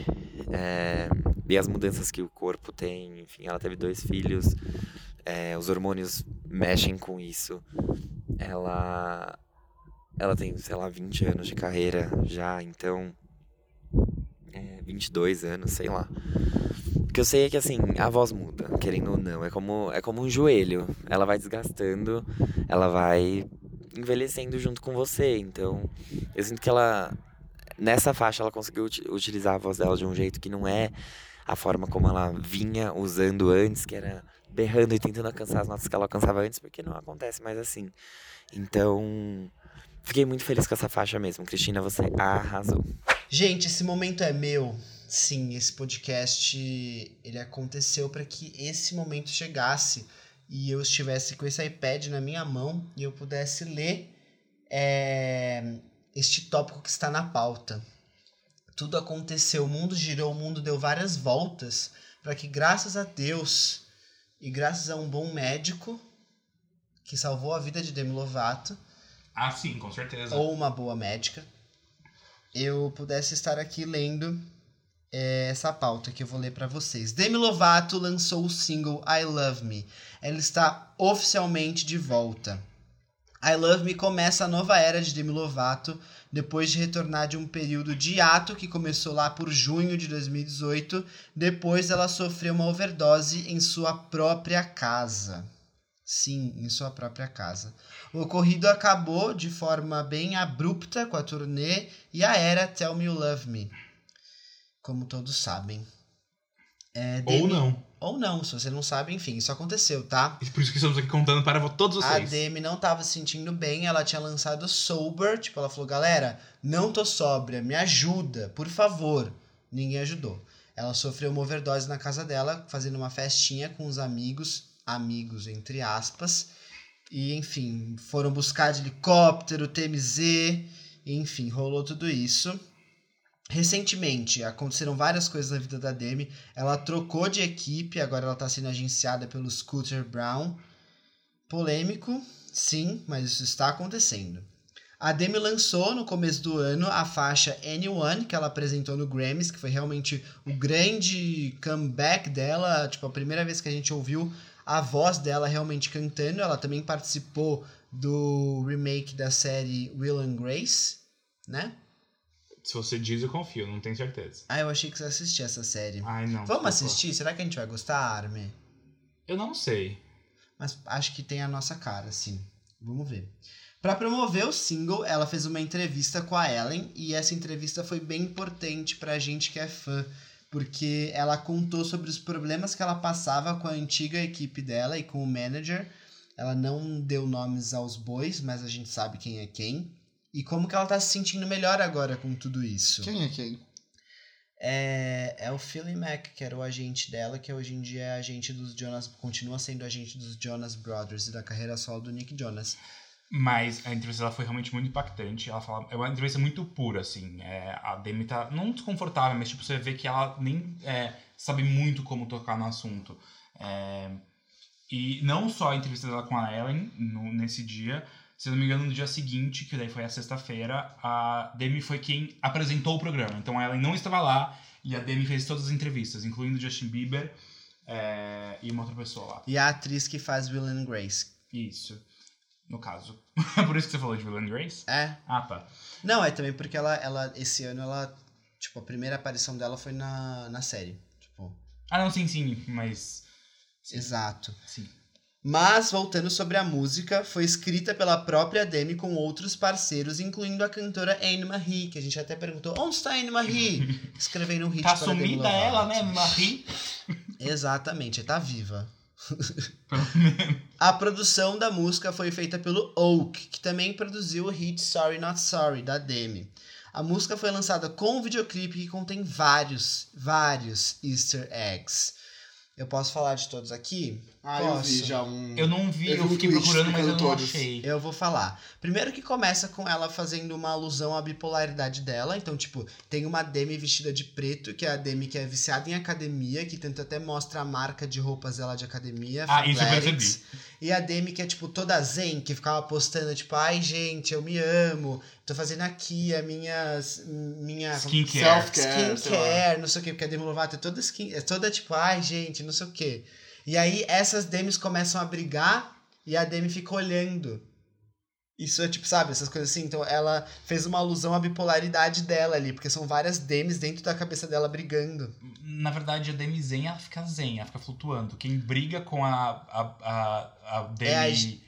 é, e as mudanças que o corpo tem, enfim, ela teve dois filhos, é, os hormônios mexem com isso. Ela, ela tem, sei lá, 20 anos de carreira já, então é, 22 anos, sei lá. O que eu sei é que assim, a voz muda, querendo ou não. É como, é como um joelho. Ela vai desgastando, ela vai envelhecendo junto com você. Então, eu sinto que ela. Nessa faixa ela conseguiu uti- utilizar a voz dela de um jeito que não é a forma como ela vinha usando antes, que era berrando e tentando alcançar as notas que ela alcançava antes, porque não acontece mais assim. Então, fiquei muito feliz com essa faixa mesmo. Cristina, você arrasou. Gente, esse momento é meu. Sim, esse podcast ele aconteceu para que esse momento chegasse e eu estivesse com esse iPad na minha mão e eu pudesse ler é, este tópico que está na pauta. Tudo aconteceu, o mundo girou, o mundo deu várias voltas para que, graças a Deus e graças a um bom médico que salvou a vida de Demi Lovato, Ah, sim, com certeza. ou uma boa médica, eu pudesse estar aqui lendo é, essa pauta que eu vou ler para vocês. Demi Lovato lançou o single I Love Me. Ela está oficialmente de volta. I Love Me começa a nova era de Demi Lovato depois de retornar de um período de hiato que começou lá por junho de 2018. Depois ela sofreu uma overdose em sua própria casa. Sim, em sua própria casa. O ocorrido acabou de forma bem abrupta com a turnê e a era Tell Me You Love Me. Como todos sabem. É, Ou Demi- não. Ou não, se você não sabe, enfim, isso aconteceu, tá? E por isso que estamos aqui contando para todos A vocês. Demi não tava se sentindo bem, ela tinha lançado Sober, tipo, ela falou, galera, não tô sóbria, me ajuda, por favor. Ninguém ajudou. Ela sofreu uma overdose na casa dela, fazendo uma festinha com os amigos, amigos entre aspas, e enfim, foram buscar de helicóptero, TMZ, enfim, rolou tudo isso. Recentemente aconteceram várias coisas na vida da Demi. Ela trocou de equipe, agora ela está sendo agenciada pelo Scooter Brown. Polêmico, sim, mas isso está acontecendo. A Demi lançou no começo do ano a faixa Anyone, que ela apresentou no Grammys, que foi realmente o grande comeback dela, tipo, a primeira vez que a gente ouviu a voz dela realmente cantando. Ela também participou do remake da série Will and Grace, né? Se você diz, eu confio, não tenho certeza. Ah, eu achei que você assistia essa série. Ai, não. Vamos assistir? Será que a gente vai gostar, Armin? Eu não sei. Mas acho que tem a nossa cara, sim. Vamos ver. Para promover o single, ela fez uma entrevista com a Ellen e essa entrevista foi bem importante pra gente que é fã, porque ela contou sobre os problemas que ela passava com a antiga equipe dela e com o manager. Ela não deu nomes aos bois, mas a gente sabe quem é quem. E como que ela tá se sentindo melhor agora com tudo isso. Quem é quem? É, é o Philly Mac, que era o agente dela, que hoje em dia é agente dos Jonas, continua sendo agente dos Jonas Brothers e da carreira solo do Nick Jonas. Mas a entrevista dela foi realmente muito impactante. Ela fala, é uma entrevista muito pura, assim. É, a Demi tá não desconfortável, mas tipo, você vê que ela nem é, sabe muito como tocar no assunto. É, e não só a entrevista dela com a Ellen no- nesse dia, se não me engano, no dia seguinte, que daí foi a sexta-feira, a Demi foi quem apresentou o programa. Então a Ellen não estava lá e a Demi fez todas as entrevistas, incluindo Justin Bieber é, e uma outra pessoa lá. E a atriz que faz Will and Grace. Isso. No caso. Por isso que você falou de Will and Grace? É. Ah, tá. Não, é também porque ela, ela esse ano, ela, tipo, a primeira aparição dela foi na, na série. Tipo, Ah, não, sim, sim, mas. Sim. exato. Sim. Mas, voltando sobre a música, foi escrita pela própria Demi com outros parceiros, incluindo a cantora Anne Marie, que a gente até perguntou, onde está Anne Marie? Escrevendo um hit Tá para Demi sumida Lovato. ela, né, Marie? Exatamente, tá viva. A produção da música foi feita pelo Oak, que também produziu o hit Sorry Not Sorry, da Demi. A música foi lançada com um videoclipe que contém vários, vários easter eggs. Eu posso falar de todos aqui? Ah, eu vi Posso? já um. Eu não vi, Eu eu um fiquei tweet procurando, mas eu não todos. achei. Eu vou falar. Primeiro que começa com ela fazendo uma alusão à bipolaridade dela. Então, tipo, tem uma Demi vestida de preto, que é a Demi que é viciada em academia, que tanto até mostra a marca de roupas dela de academia. Ah, isso eu percebi. E a Demi que é, tipo, toda zen, que ficava postando, tipo, ai, gente, eu me amo. Tô fazendo aqui a minha... minha Skincare. Self-care, skincare, não sei o que, porque a Demi Lovato é toda skin, é toda tipo, ai, gente, não sei o que. E aí essas Demis começam a brigar e a Demi fica olhando. Isso é tipo, sabe, essas coisas assim. Então ela fez uma alusão à bipolaridade dela ali, porque são várias Demis dentro da cabeça dela brigando. Na verdade, a Demi Zen, ela fica zen, ela fica flutuando. Quem briga com a, a, a, a Demi...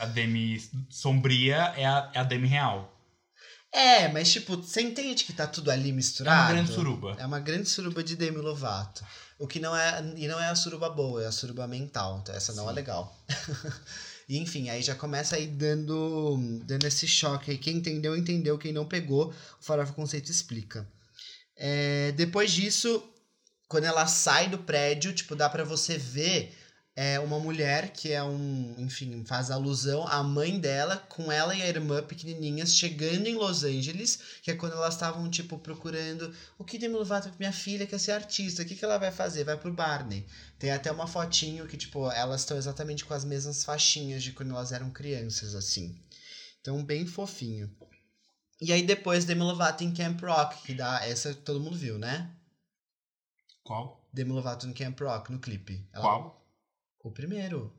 É a... Demi sombria é a, é a Demi real. É, mas tipo, você entende que tá tudo ali É misturado? uma grande suruba. É uma grande suruba de Demi Lovato. O que não é. E não é a suruba boa, é a suruba mental. Então essa não é legal. e enfim, aí já começa aí dando, dando esse choque aí. Quem entendeu, entendeu. Quem não pegou, o Farofa Conceito explica. É, depois disso, quando ela sai do prédio, tipo, dá pra você ver é, uma mulher que é um. Enfim, faz alusão à mãe dela, com ela e a irmã pequenininhas, chegando em Los Angeles, que é quando elas estavam, tipo, procurando o que Demi Lovato, minha filha quer ser artista, o que, que ela vai fazer? Vai pro Barney. Tem até uma fotinho que, tipo, elas estão exatamente com as mesmas faixinhas de quando elas eram crianças, assim. Então, bem fofinho. E aí depois Demi Lovato em Camp Rock, que dá. Essa todo mundo viu, né? Qual? Demi Lovato no Camp Rock, no clipe. Ela- Qual? O primeiro.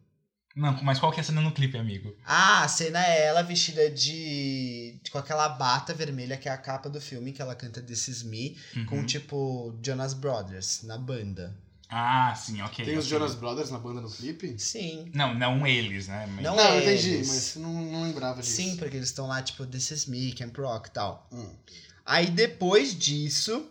Não, mas qual que é a cena no clipe, amigo? Ah, a cena é ela vestida de. com aquela bata vermelha que é a capa do filme que ela canta This Is Me, com Uhum. tipo Jonas Brothers na banda. Ah, sim, ok. Tem os. Jonas Brothers na banda no clipe? Sim. Não, não eles, né? Mas- Não Não, eu eles. entendi, mas não, não lembrava disso. Sim, porque eles estão lá, tipo, This Is Me, Camp Rock e tal. Hum. Aí depois disso,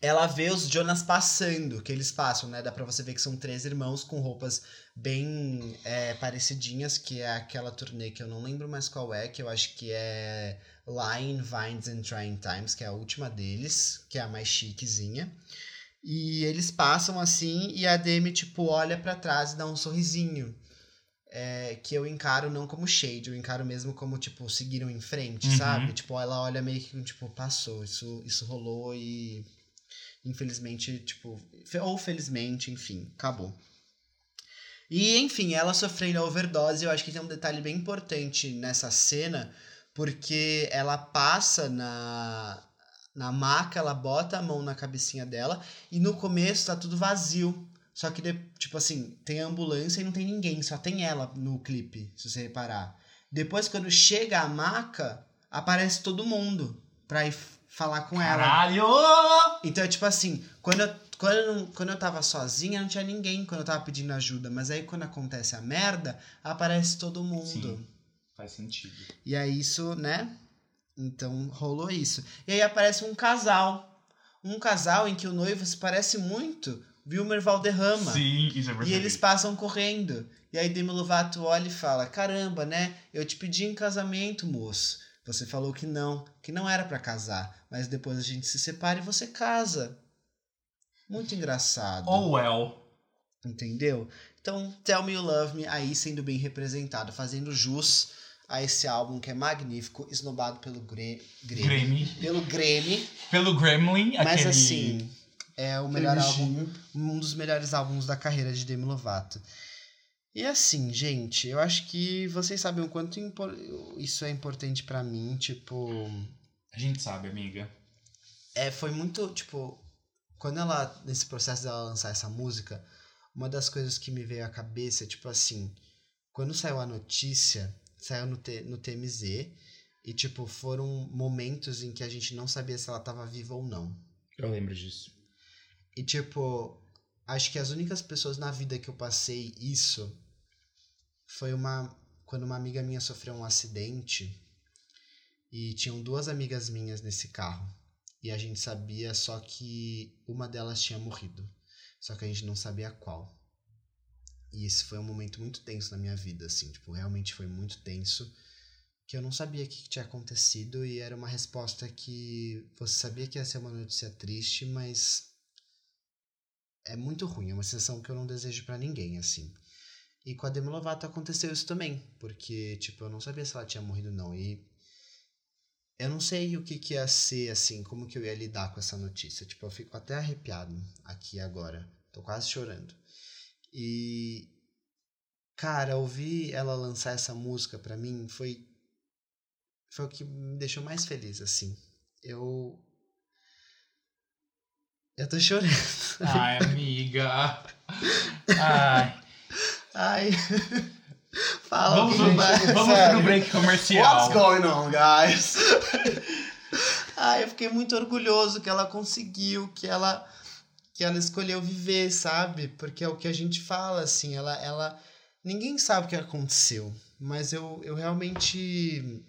ela vê os Jonas passando, que eles passam, né? Dá pra você ver que são três irmãos com roupas bem é, parecidinhas, que é aquela turnê que eu não lembro mais qual é, que eu acho que é Line, Vines and Trying Times, que é a última deles, que é a mais chiquezinha. E eles passam assim e a Demi, tipo, olha pra trás e dá um sorrisinho. É, que eu encaro não como shade, eu encaro mesmo como, tipo, seguiram em frente, Uhum. sabe? Tipo, ela olha meio que, tipo, passou, isso, isso rolou e infelizmente, tipo, ou felizmente, enfim, acabou. E, enfim, ela sofrendo a overdose, eu acho que tem um detalhe bem importante nessa cena, porque ela passa na, na maca, ela bota a mão na cabecinha dela e no começo tá tudo vazio. Só que, tipo assim, tem ambulância e não tem ninguém, só tem ela no clipe, se você reparar. Depois, quando chega a maca, aparece todo mundo pra ir falar com ela. Caralho! Então é tipo assim, quando eu, quando, eu, não- quando eu tava sozinha, não tinha ninguém quando eu tava pedindo ajuda. Mas aí quando acontece a merda, aparece todo mundo. Sim. Faz sentido. E aí isso, né? Então rolou isso. E aí aparece um casal. Um casal em que o noivo se parece muito Wilmer Valderrama. Sim, isso é E verdade. eles passam correndo. E aí Demi Lovato olha e fala: Caramba, né? Eu te pedi em casamento, moço. Você falou que não, que não era pra casar. Mas depois a gente se separa e você casa. Muito engraçado. Oh, well. Entendeu? Então, Tell Me You Love Me aí sendo bem representado, fazendo jus a esse álbum que é magnífico, esnobado pelo Gre Grêmio. Grammy. Pelo Grêmio. Pelo Gremlin, Mas aquele... assim, é o melhor Aquele álbum um dos melhores álbuns da carreira de Demi Lovato. E assim, gente, eu acho que vocês sabem o quanto isso é importante pra mim, tipo, A gente sabe, amiga. é foi muito, tipo, quando ela nesse processo dela lançar essa música, uma das coisas que me veio à cabeça, é, tipo assim, quando saiu a notícia, saiu no, T, no TMZ e tipo, foram momentos em que a gente não sabia se ela tava viva ou não. Eu lembro disso. E, tipo, acho que as únicas pessoas na vida que eu passei isso foi uma. Quando uma amiga minha sofreu um acidente e tinham duas amigas minhas nesse carro. E a gente sabia só que uma delas tinha morrido. Só que a gente não sabia qual. E esse foi um momento muito tenso na minha vida, assim. Tipo, realmente foi muito tenso. Que eu não sabia o que tinha acontecido e era uma resposta que você sabia que ia ser uma notícia triste, mas é muito ruim, é uma sensação que eu não desejo pra ninguém, assim. E com a Demi Lovato aconteceu isso também, porque, tipo, eu não sabia se ela tinha morrido ou não, e eu não sei o que que ia ser, assim, como que eu ia lidar com essa notícia. Tipo, eu fico até arrepiado aqui agora, tô quase chorando. E, cara, ouvir ela lançar essa música pra mim foi, foi o que me deixou mais feliz, assim. Eu... Eu tô chorando. Ai, amiga. Ai. Ai. Fala, Vamos, gente. vamos, vamos pro break comercial. What's going on, guys? Ai, eu fiquei muito orgulhoso que ela conseguiu, que ela que ela escolheu viver, sabe? Porque é o que a gente fala, assim, ela ela ninguém sabe o que aconteceu, mas eu, eu realmente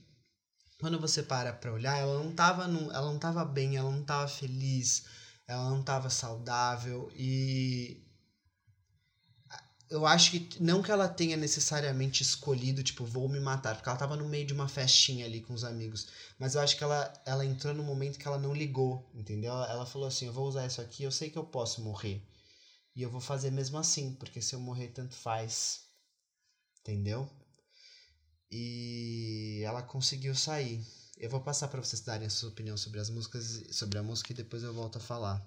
quando você para pra olhar, ela não tava num, ela não tava bem, ela não tava feliz, ela não tava saudável e eu acho que não que ela tenha necessariamente escolhido, tipo, vou me matar, porque ela tava no meio de uma festinha ali com os amigos. Mas eu acho que ela, ela entrou num momento que ela não ligou, entendeu? Ela, falou assim: eu vou usar isso aqui, eu sei que eu posso morrer. E eu vou fazer mesmo assim, porque se eu morrer, tanto faz. Entendeu? E ela conseguiu sair. Eu vou passar pra vocês darem a sua opinião sobre as músicas, sobre a música e depois eu volto a falar.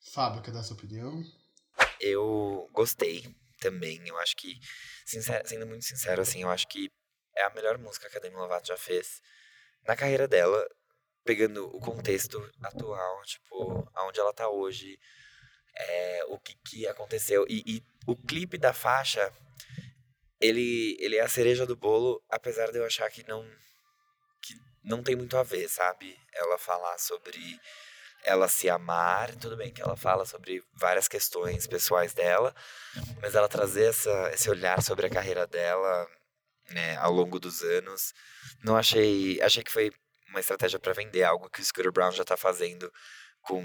Fábio, quer dar sua opinião? Eu gostei também. Eu acho que, sincero- sendo muito sincero, assim, eu acho que é a melhor música que a Demi Lovato já fez na carreira dela, pegando o contexto atual, tipo, aonde ela tá hoje, é, o que, que aconteceu. E, e o clipe da faixa, ele, ele é a cereja do bolo, apesar de eu achar que não, que não tem muito a ver, sabe? Ela falar sobre ela se amar, tudo bem que ela fala sobre várias questões pessoais dela, mas ela trazer essa, esse olhar sobre a carreira dela, né, ao longo dos anos, não achei, achei que foi uma estratégia para vender algo que o Scooter Brown já tá fazendo com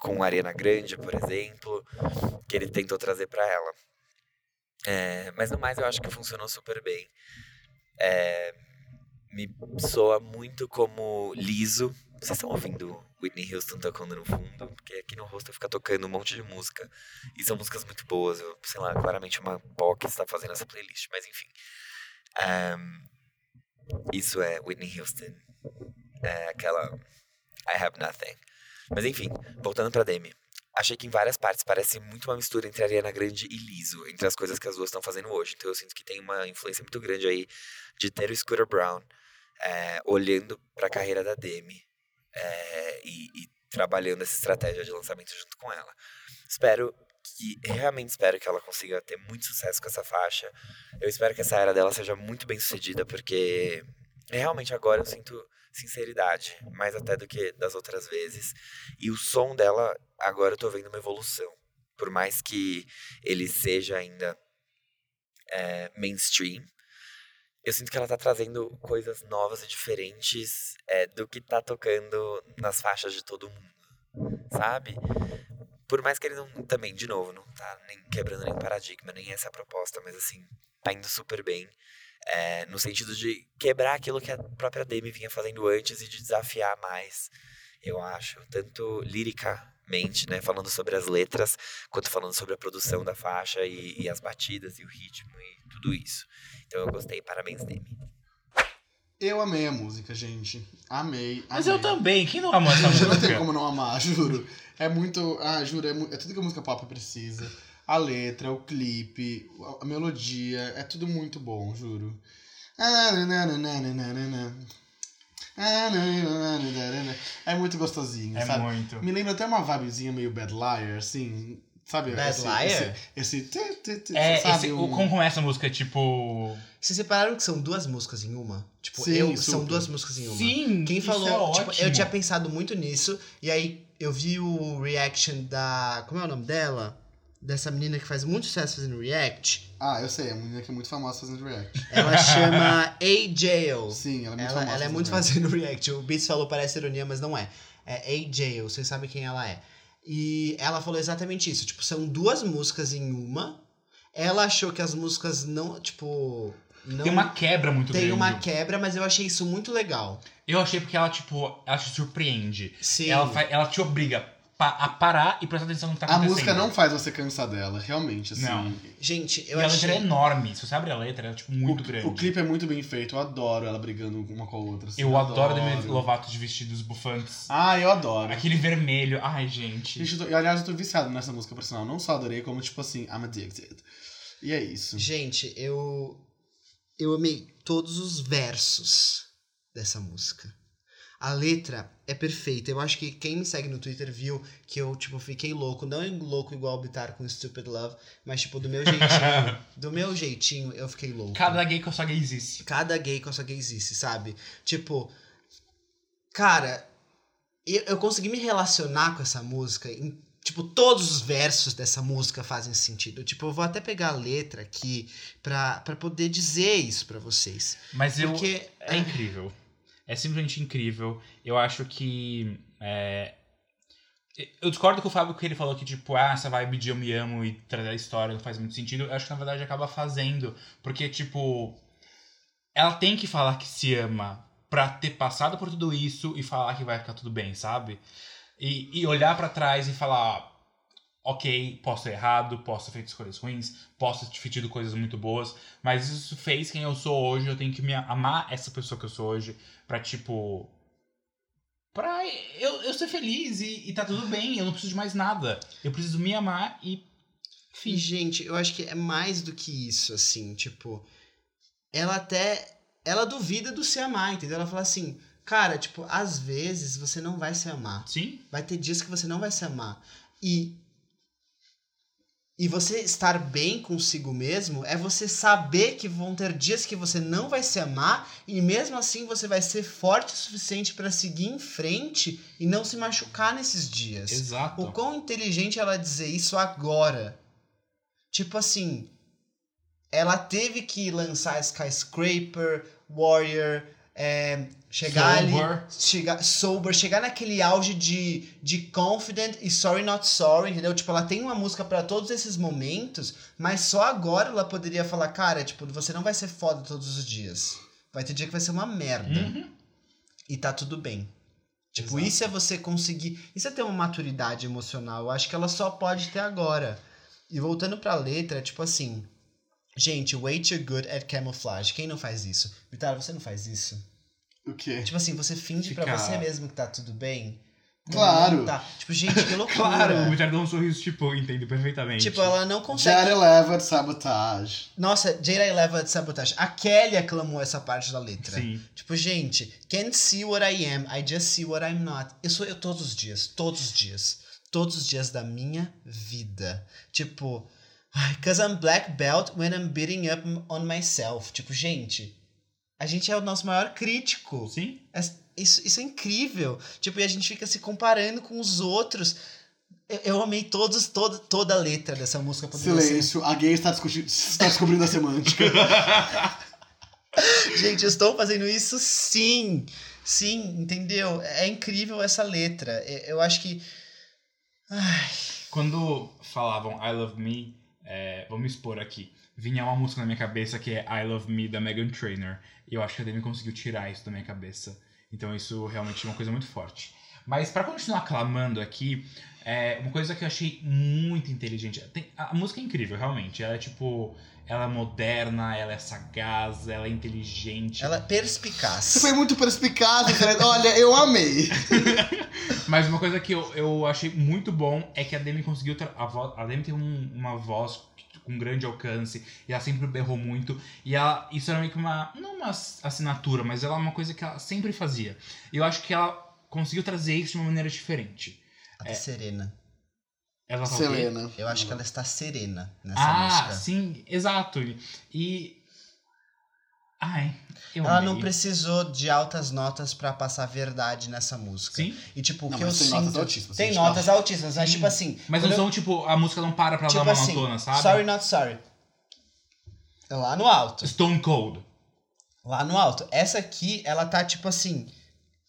com Ariana Grande, por exemplo, que ele tentou trazer para ela. É, mas no mais eu acho que funcionou super bem. É, me soa muito como liso. Vocês estão ouvindo Whitney Houston tocando no fundo? Porque aqui no rosto fica tocando um monte de música. E são músicas muito boas. Eu, sei lá, claramente uma POC está fazendo essa playlist. Mas enfim. Ahn, isso é Whitney Houston. É aquela I Have Nothing. Mas enfim, voltando pra Demi. Achei que em várias partes parece muito uma mistura entre Ariana Grande e Liso, entre as coisas que as duas estão fazendo hoje. Então eu sinto que tem uma influência muito grande aí de ter o Scooter Brown é, olhando para a carreira da Demi é, e, e trabalhando essa estratégia de lançamento junto com ela. Espero que realmente espero que ela consiga ter muito sucesso com essa faixa. Eu espero que essa era dela seja muito bem sucedida, porque realmente agora eu sinto sinceridade, mais até do que das outras vezes. E o som dela, agora eu tô vendo uma evolução. Por mais que ele seja ainda é, mainstream, eu sinto que ela tá trazendo coisas novas e diferentes é, do que tá tocando nas faixas de todo mundo, sabe? Por mais que ele não, também, de novo, não tá nem quebrando nem paradigma, nem essa proposta, mas assim, tá indo super bem. É, no sentido de quebrar aquilo que a própria Demi vinha fazendo antes e de desafiar mais, eu acho. Tanto liricamente, né, falando sobre as letras, quanto falando sobre a produção da faixa e, e as batidas e o ritmo e tudo isso. Então eu gostei, parabéns, Demi. Eu amei a música, gente. Amei. Mas amei. eu também, quem não ama essa Eu não música? tenho como não amar, juro. É muito. Ah, juro, é, é tudo que a música pop precisa. A letra, o clipe, a- melodia, é tudo muito bom, juro. Ah, na, na, É muito gostosinho, É sabe? muito. Me lembra até uma vibezinha meio Bad Liar, assim. Sabe? Bad esse, Liar? Esse, esse, tu, É, sabe? esse, o- um- como começa a música, tipo... Vocês separaram que são duas músicas em uma? Tipo, Sim, eu são duas músicas em uma. Sim, Quem isso falou, é tipo, eu tinha pensado muito nisso, e aí eu vi o reaction da. Como é o nome dela? Dessa menina que faz muito sucesso fazendo react. Ah, eu sei, a menina que é muito famosa fazendo react. Ela chama A-Jail. Sim, ela é muito Ela, famosa. ela é muito react. fazendo react. O Beats falou, parece ironia, mas não é. É A-Jail, vocês sabem quem ela é. E ela falou exatamente isso. Tipo, são duas músicas em uma. Ela achou que as músicas não, tipo. Não Tem uma quebra muito tem grande. uma quebra, mas eu achei isso muito legal. Eu achei porque ela, tipo, ela te surpreende. Sim. Ela, ela te obriga a parar e prestar atenção no que tá A acontecendo. música não faz você cansar dela, realmente, assim. Não. Gente, E eu a achei. letra é enorme. Se você abre a letra, ela é, tipo, muito o, grande. O clipe é muito bem feito, eu adoro ela brigando uma com a outra. assim, Eu adoro Demi Lovato de vestidos bufantes. Ah, eu adoro. Aquele vermelho. Ai, gente. Gente, eu tô- e, aliás, eu tô viciado nessa música, por sinal. Não só adorei, como tipo assim, I'm addicted. E é isso. Gente, eu. Eu amei todos os versos dessa música. A letra é perfeita. Eu acho que quem me segue no Twitter viu que eu, tipo, fiquei louco. Não louco igual o Bitar com Stupid Love, mas, tipo, do meu jeitinho. do meu jeitinho, eu fiquei louco. Cada gay com a sua gaysice. Cada gay com a sua gaysice, sabe? Tipo, cara, eu, eu consegui me relacionar com essa música. Em, tipo, todos os versos dessa música fazem sentido. Tipo, eu vou até pegar a letra aqui pra, pra poder dizer isso pra vocês. Mas eu... Porque. É incrível. É simplesmente incrível. Eu acho que. é, Eu discordo com o Fábio que ele falou que, tipo, ah, essa vibe de eu me amo e trazer a história não faz muito sentido. Eu acho que na verdade acaba fazendo. Porque, tipo. Ela tem que falar que se ama pra ter passado por tudo isso e falar que vai ficar tudo bem, sabe? E, e olhar pra trás e falar. Ok, posso ter errado, posso ter feito escolhas ruins, posso ter feito coisas muito boas, mas isso fez quem eu sou hoje. Eu tenho que me amar essa pessoa que eu sou hoje pra, tipo. Pra eu, eu ser feliz e, e tá tudo bem, eu não preciso de mais nada. Eu preciso me amar e. E, gente, eu acho que é mais do que isso, assim, tipo. Ela até. Ela duvida do se amar, entendeu? Ela fala assim, cara, tipo, às vezes você não vai se amar. Sim? Vai ter dias que você não vai se amar. E. E você estar bem consigo mesmo é você saber que vão ter dias que você não vai se amar e mesmo assim você vai ser forte o suficiente para seguir em frente e não se machucar nesses dias. Exato. O quão inteligente ela dizer isso agora. Tipo assim, ela teve que lançar Skyscraper, Warrior, é, chegar ali, Sober. chegar sober, chegar naquele auge de, de confident e sorry not sorry, entendeu? Tipo, ela tem uma música pra todos esses momentos, mas só agora ela poderia falar, cara, tipo, você não vai ser foda todos os dias. Vai ter dia que vai ser uma merda. Uhum. E tá tudo bem. Tipo, Exato. isso é você conseguir. Isso é ter uma maturidade emocional. Eu acho que ela só pode ter agora. E voltando pra letra, tipo assim. Gente, way too good at camouflage. Quem não faz isso? Vitória, você não faz isso? O quê? Tipo assim, você finge pra Fica- você mesmo que tá tudo bem. Claro. Não tá. Tipo, gente, que loucura. Claro, o Richard deu um sorriso, tipo, entendo perfeitamente. Tipo, ela não consegue. Jared Leva de Sabotage. Nossa, Jada leva de sabotagem. A Kelly aclamou essa parte da letra. Sim. Tipo, gente, can't see what I am, I just see what I'm not. Eu sou eu todos os dias, todos os dias. Todos os dias da minha vida. Tipo, cause I'm black belt when I'm beating up on myself. Tipo, gente, a gente é o nosso maior crítico. Sim. É- Isso, isso é incrível. Tipo, e a gente fica se comparando com os outros. Eu, eu amei todos, todo, toda a letra dessa música. poderia ser- Silêncio, a gay está, está descobrindo a semântica. Gente, eu estou fazendo isso sim. Sim, entendeu? É incrível essa letra. Eu eu acho que. Ai, Quando falavam I Love Me, é, vamos expor aqui, vinha uma música na minha cabeça que é I Love Me da Megan Trainor. E eu acho que a Demi conseguiu tirar isso da minha cabeça. Então isso realmente é uma coisa muito forte. Mas pra continuar clamando aqui, é uma coisa que eu achei muito inteligente. Tem- a, música é incrível, realmente. Ela é tipo. Ela é moderna, ela é sagaz, ela é inteligente. ela é perspicaz. Você foi muito perspicaz, Fred. Olha, eu amei. Mas uma coisa que eu, eu achei muito bom é que a Demi conseguiu. A, a Demi tem um- uma voz com grande alcance e ela sempre berrou muito. E ela, isso era meio que uma. Não uma ass- assinatura, mas ela é uma coisa que ela sempre fazia. E eu acho que ela conseguiu trazer isso de uma maneira diferente. Ela tá serena. Ela tá? Selena. Eu acho que ela está serena nessa Ah, música. sim, exato. E. Ai, eu Ela amei. não precisou de altas notas pra passar verdade nessa música. Sim, E tipo, o que eu tem notas sinto. altíssimas, Tem a gente notas altíssimas, mas Sim. tipo assim. mas não eu- são tipo. A música não para pra tipo dar uma assim, monotona, sabe? Sorry Not Sorry. É Lá no alto. Stone Cold. Lá no alto. Essa aqui, ela tá tipo assim.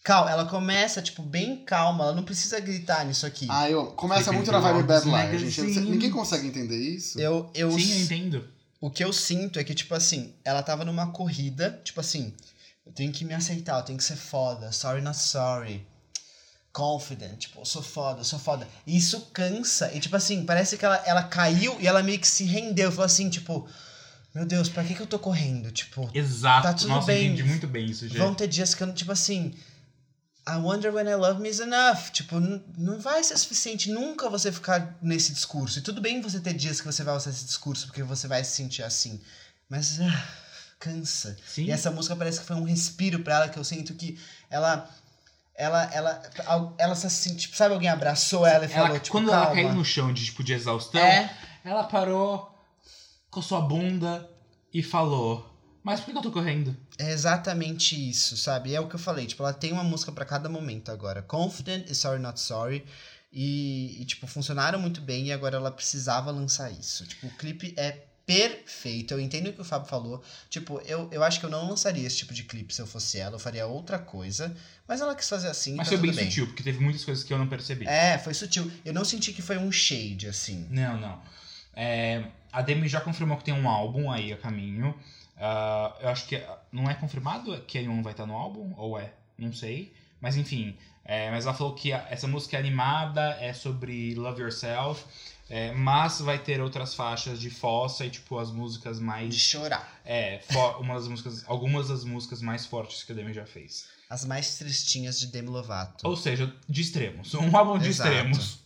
Calma, ela começa, tipo, bem calma, ela não precisa gritar nisso aqui. Ah, eu, começa muito na vibe Bad these gente. Ninguém consegue entender isso. eu, eu, Sim, eu entendo. O que eu sinto é que, tipo assim, ela tava numa corrida, tipo assim, eu tenho que me aceitar, eu tenho que ser foda, sorry not sorry. Confident, tipo, eu sou foda, eu sou foda. E isso cansa. E, tipo assim, parece que ela, ela caiu e ela meio que se rendeu. Falou assim, tipo, meu Deus, pra que, que eu tô correndo? Tipo, Exato. Tá tudo Nossa, bem. entendi muito bem isso, gente. Vão ter dias que eu tipo assim. I wonder when I love me is enough. Tipo, não vai ser suficiente nunca você ficar nesse discurso. E tudo bem você ter dias que você vai usar esse discurso porque você vai se sentir assim. Mas ah, cansa. Sim. E essa música parece que foi um respiro pra ela que eu sinto que ela. Ela, ela, ela, ela se assim, tipo, sabe, alguém abraçou ela e Ela- falou, tipo, quando calma. ela caiu no chão de, tipo, de exaustão, É, ela parou, coçou a bunda e falou: Mas por que eu tô correndo? É exatamente isso, sabe? É o que eu falei, tipo, ela tem uma música pra cada momento agora. Confident e Sorry Not Sorry. E, e, tipo, funcionaram muito bem e agora ela precisava lançar isso. Tipo, o clipe é perfeito. Eu entendo o que o Fábio falou. Tipo, eu, eu acho que eu não lançaria esse tipo de clipe se eu fosse ela, eu faria outra coisa. Mas ela quis fazer assim, Mas tá foi bem bem. sutil, porque teve muitas coisas que eu não percebi. É, foi sutil. Eu não senti que foi um shade, assim. Não, não. É, a Demi já confirmou que tem um álbum aí a caminho. Ah, eu acho que não é confirmado que a Yoon vai estar no álbum, ou é? Não sei. Mas enfim. é, mas ela falou que a- essa música é animada, é sobre Love Yourself. é, mas vai ter outras faixas de fossa e tipo as músicas De mais. chorar. É, fo- uma das músicas, algumas das músicas mais fortes que a Demi já fez. As mais tristinhas de Demi Lovato. Ou seja, de extremos. Um álbum de Exato. extremos.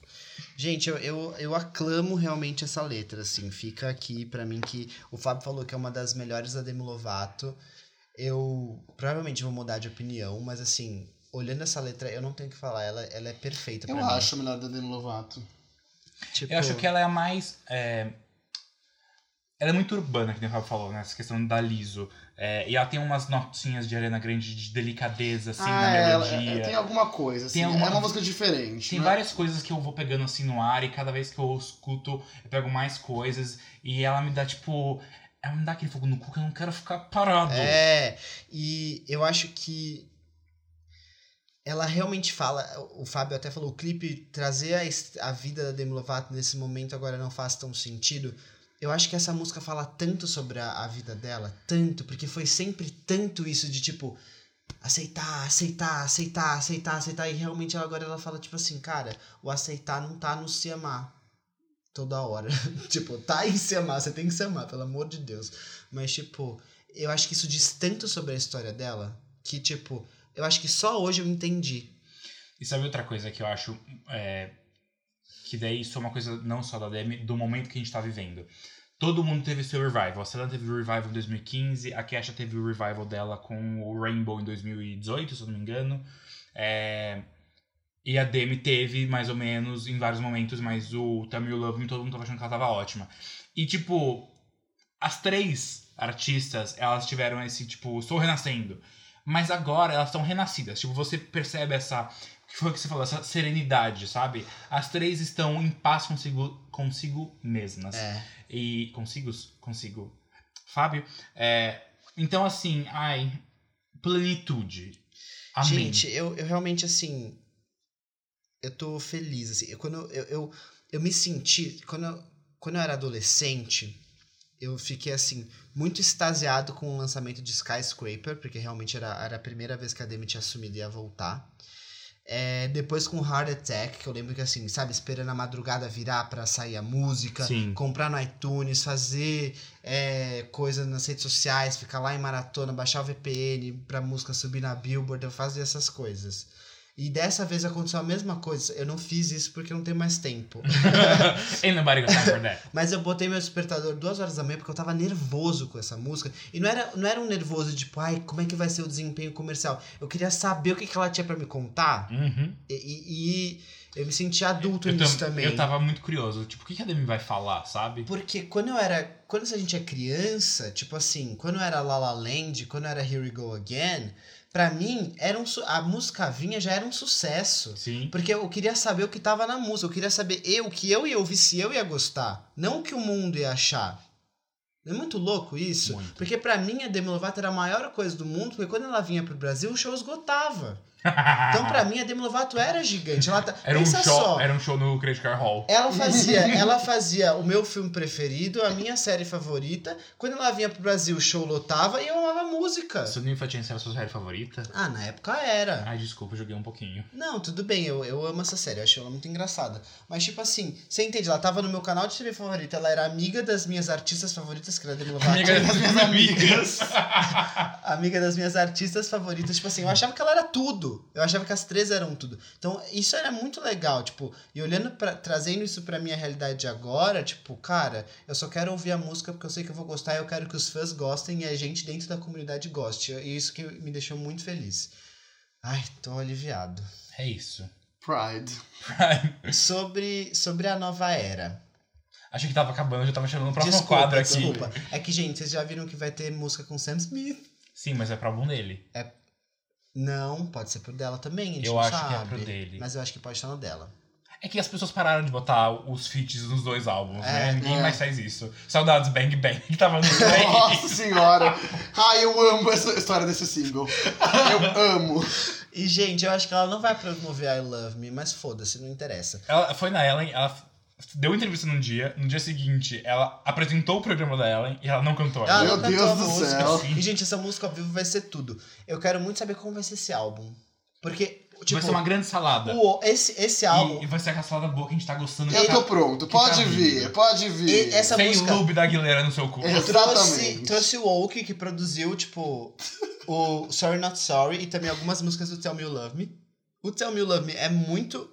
Gente, eu, eu, eu aclamo realmente essa letra, assim. Fica aqui pra mim que o Fábio falou que é uma das melhores da Demi Lovato. Eu provavelmente vou mudar de opinião, mas assim, olhando essa letra, eu não tenho o que falar. Ela, ela é perfeita pra Eu mim. acho a melhor da Demi Lovato. Tipo, Eu acho que ela é a mais. é, Ela é muito urbana, que nem o Fábio falou, né? Essa questão da liso. É, e ela tem umas notinhas de arena grande de delicadeza, assim, ah, na é, ela- melodia. é, tem alguma coisa, assim. Tem alguma- É uma música diferente. Tem né? várias coisas que eu vou pegando assim no ar e cada vez que eu escuto, eu pego mais coisas. E ela me dá, tipo. Ela me dá aquele fogo no cu que eu não quero ficar parado. É, e eu acho que ela realmente fala, o Fábio até falou, o clipe trazer a, a vida da Demi Lovato nesse momento agora não faz tão sentido. Eu acho que essa música fala tanto sobre a, a vida dela, tanto, porque foi sempre tanto isso de tipo aceitar, aceitar, aceitar, aceitar, aceitar e realmente agora ela fala tipo assim, cara, o aceitar não tá no se amar toda hora. tipo, tá em se amar, você tem que se amar, pelo amor de Deus. Mas tipo, eu acho que isso diz tanto sobre a história dela que, tipo, eu acho que só hoje eu entendi. E sabe outra coisa que eu acho é, que daí isso é uma coisa não só da Demi, do momento que a gente tá vivendo. Todo mundo teve seu revival. A Selena teve o revival em 2015, a Kesha teve o revival dela com o Rainbow em 2018, se eu não me engano. É, E a Demi teve, mais ou menos, em vários momentos, mas o You Love Me, todo mundo tava achando que ela tava ótima. E, tipo, as três artistas, elas tiveram esse, tipo, estou renascendo. Mas agora elas estão renascidas. Tipo, você percebe essa. que foi o que você falou? Essa serenidade, sabe? As três estão em paz consigo, consigo mesmas. É. E. Consigo? Consigo. Fábio? É, então, assim, ai. Plenitude. Amém. Gente, eu, eu realmente, assim. Eu tô feliz, assim. Eu, quando eu, eu, eu me senti. Quando eu, quando eu era adolescente, eu fiquei, assim, muito extasiado com o lançamento de Skyscraper, porque realmente era, era a primeira vez que a Demi tinha assumido e ia voltar. É, depois com Heart Attack, que eu lembro que, assim, sabe, esperando a madrugada virar pra sair a música, Sim. comprar no iTunes, fazer é, coisa nas redes sociais, ficar lá em maratona, baixar o VPN pra música subir na Billboard, eu fazia essas coisas. E dessa vez aconteceu a mesma coisa. Eu não fiz isso porque eu não tenho mais tempo. Ain't nobody got time for that. Mas eu botei meu despertador duas horas da manhã porque eu tava nervoso com essa música. E não era, não era um nervoso tipo, ai, como é que vai ser o desempenho comercial? Eu queria saber o que, que ela tinha pra me contar. Uhum. E, e- eu me senti adulto Eu, nisso tam- também. eu tava muito curioso. Tipo, o que que a Demi vai falar, sabe? Porque quando eu era. Quando a gente é criança, tipo assim, quando eu era La La Land, quando eu era Here We Go Again, pra mim, era um, a música vinha já era um sucesso. Sim. Porque eu queria saber o que tava na música, eu queria saber eu, o que eu ia ouvir, se eu ia gostar. Não o que o mundo ia achar. É muito louco isso? Muito. Porque pra mim a Demi Lovato era a maior coisa do mundo, porque quando ela vinha pro Brasil, o show esgotava. Então pra mim a Demi Lovato era gigante. Ela tá... Era um, Pensa show, só. era um show no Credit Card Hall. Ela fazia, ela fazia o meu filme preferido, a minha série favorita. Quando ela vinha pro Brasil, o show lotava e eu amava música. Sua Ninfa Chance era a sua série favorita? Ah, na época era. Ai, desculpa, joguei um pouquinho. Não, tudo bem, eu, eu amo essa série, eu acho ela muito engraçada. Mas, tipo assim, você entende? Ela tava no meu canal de TV favorito, ela era amiga das minhas artistas favoritas, que era a Demi Lovato. Amiga das minhas amigas. amiga das minhas artistas favoritas. Tipo assim, eu achava que ela era tudo. Eu achava que as três eram tudo. Então, isso era muito legal, tipo, e olhando para trazendo isso pra minha realidade de agora, tipo, cara, eu só quero ouvir a música porque eu sei que eu vou gostar e eu quero que os fãs gostem e a gente dentro da comunidade goste. E isso que me deixou muito feliz. Ai, tô aliviado. É isso. Pride. Sobre, sobre a nova era. Achei que tava acabando, eu já tava chegando no próximo desculpa, quadro aqui. desculpa. É que, gente, vocês já viram que vai ter música com Sam Smith? Sim, mas é pro álbum dele. Não, pode ser pro dela também, a gente Eu não acho que é sabe. pro dele. Mas eu acho que pode estar no dela. É que as pessoas pararam de botar os feats nos dois álbuns, né? É, Ninguém é. mais faz isso. Saudades Bang Bang, que tava no. Nossa senhora. Ai, eu amo essa história desse single. Eu amo. E, gente, eu acho que ela não vai promover I Love Me, mas foda-se, não interessa. Ela foi na Ellen, ela deu entrevista num dia, no dia seguinte ela apresentou o programa da Ellen e ela não cantou. Ela Meu não Deus a do música. céu. E, gente, essa música ao vivo vai ser tudo. Eu quero muito saber como vai ser esse álbum. Porque, tipo, vai ser uma grande salada. o, esse, esse álbum. E, e vai ser aquela salada boa que a gente tá gostando. Eu que tô tá- pronto. Pode tá vir, vindo. pode E vir. essa Sem música. o lube da Aguilera no seu cu. Trouxe, Exatamente. trouxe o Oak, que produziu, tipo, o Sorry Not Sorry e também algumas músicas do Tell Me You Love Me. O Tell Me You Love Me é muito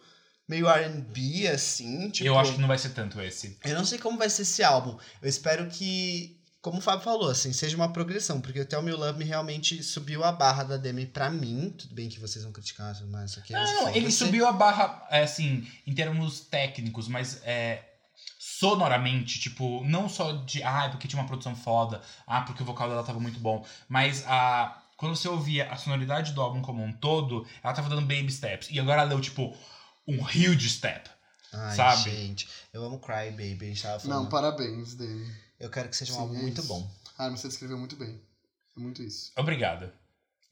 meio R&B, assim, tipo... Eu acho que não vai ser tanto esse. Eu não sei como vai ser esse álbum. Eu espero que, como o Fábio falou, assim, seja uma progressão, porque o Tell Me Love Me realmente subiu a barra da Demi pra mim. Tudo bem que vocês vão criticar, mas isso aqui é Não, ele foda-se. subiu a barra, é, assim, em termos técnicos, mas é, sonoramente, tipo, não só de, ah, porque tinha uma produção foda, ah, porque o vocal dela tava muito bom, mas a. Quando você ouvia a sonoridade do álbum como um todo, ela tava dando baby steps. E agora ela deu, tipo, um huge step. Ai, sabe? gente, eu amo Cry Baby, a gente tava falando. Não, parabéns, Dani. Eu quero que seja um Sim, álbum é muito isso. bom. Ah, mas você descreveu muito bem. É muito isso. Obrigado.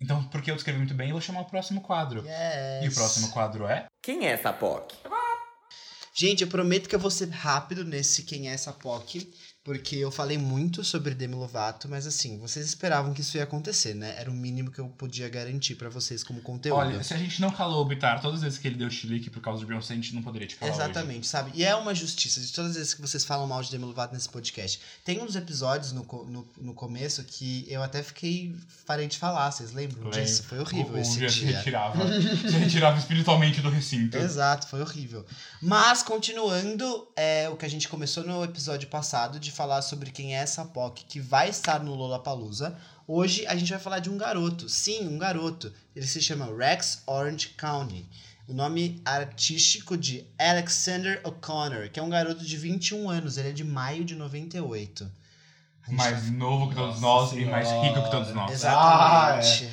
Então, porque eu descrevi muito bem, eu vou chamar o próximo quadro. Yes. E o próximo quadro é. Quem é essa POC? Gente, eu prometo que eu vou ser rápido nesse Quem é essa POC, porque eu falei muito sobre Demi Lovato, mas assim, vocês esperavam que isso ia acontecer, né? Era o mínimo que eu podia garantir pra vocês como conteúdo. Olha, se a gente não calou o Bitar todas as vezes que ele deu chilique por causa do Beyoncé, a gente não poderia te calar hoje. Exatamente, sabe? E é uma justiça de todas as vezes que vocês falam mal de Demi Lovato nesse podcast. Tem uns episódios no, no, no começo que eu até fiquei. parei de falar, vocês lembram Lembro. disso? Foi horrível o, esse dia se retirava. se retirava espiritualmente do recinto. Exato, foi horrível. Mas, continuando, é o que a gente começou no episódio passado de falar sobre quem é essa POC que vai estar no Lollapalooza. Hoje a gente vai falar de um garoto. Sim, um garoto. Ele se chama Rex Orange County. O nome artístico de Alexander O'Connor, que é um garoto de 21 anos. Ele é de maio de 98. A gente Mais novo que todos Nossa nós e mais rico que todos nós. Exatamente.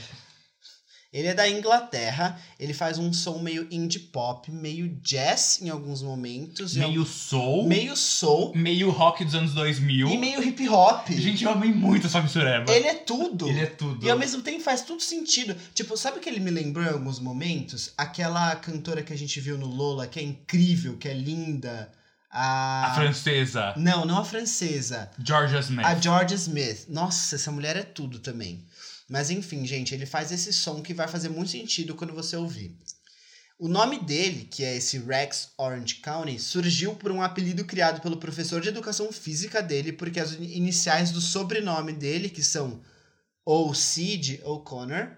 Ele é da Inglaterra, ele faz um som meio indie pop, meio jazz em alguns momentos, Meio soul, meio soul meio rock dos anos 2000. e meio hip hop. Gente, eu amei muito essa mistureba. Ele é tudo. Ele é tudo. E ao mesmo tempo faz tudo sentido. Tipo, sabe o que ele me lembrou em alguns momentos? Aquela cantora que a gente viu no Lola, que é incrível, que é linda. A. A francesa, Não, não a francesa. Georgia Smith. A Georgia Smith. Nossa, essa mulher é tudo também. Mas enfim, gente, ele faz esse som que vai fazer muito sentido quando você ouvir. O nome dele, que é esse Rex Orange County, surgiu por um apelido criado pelo professor de educação física dele, porque as iniciais do sobrenome dele, que são O.C. de O'Connor,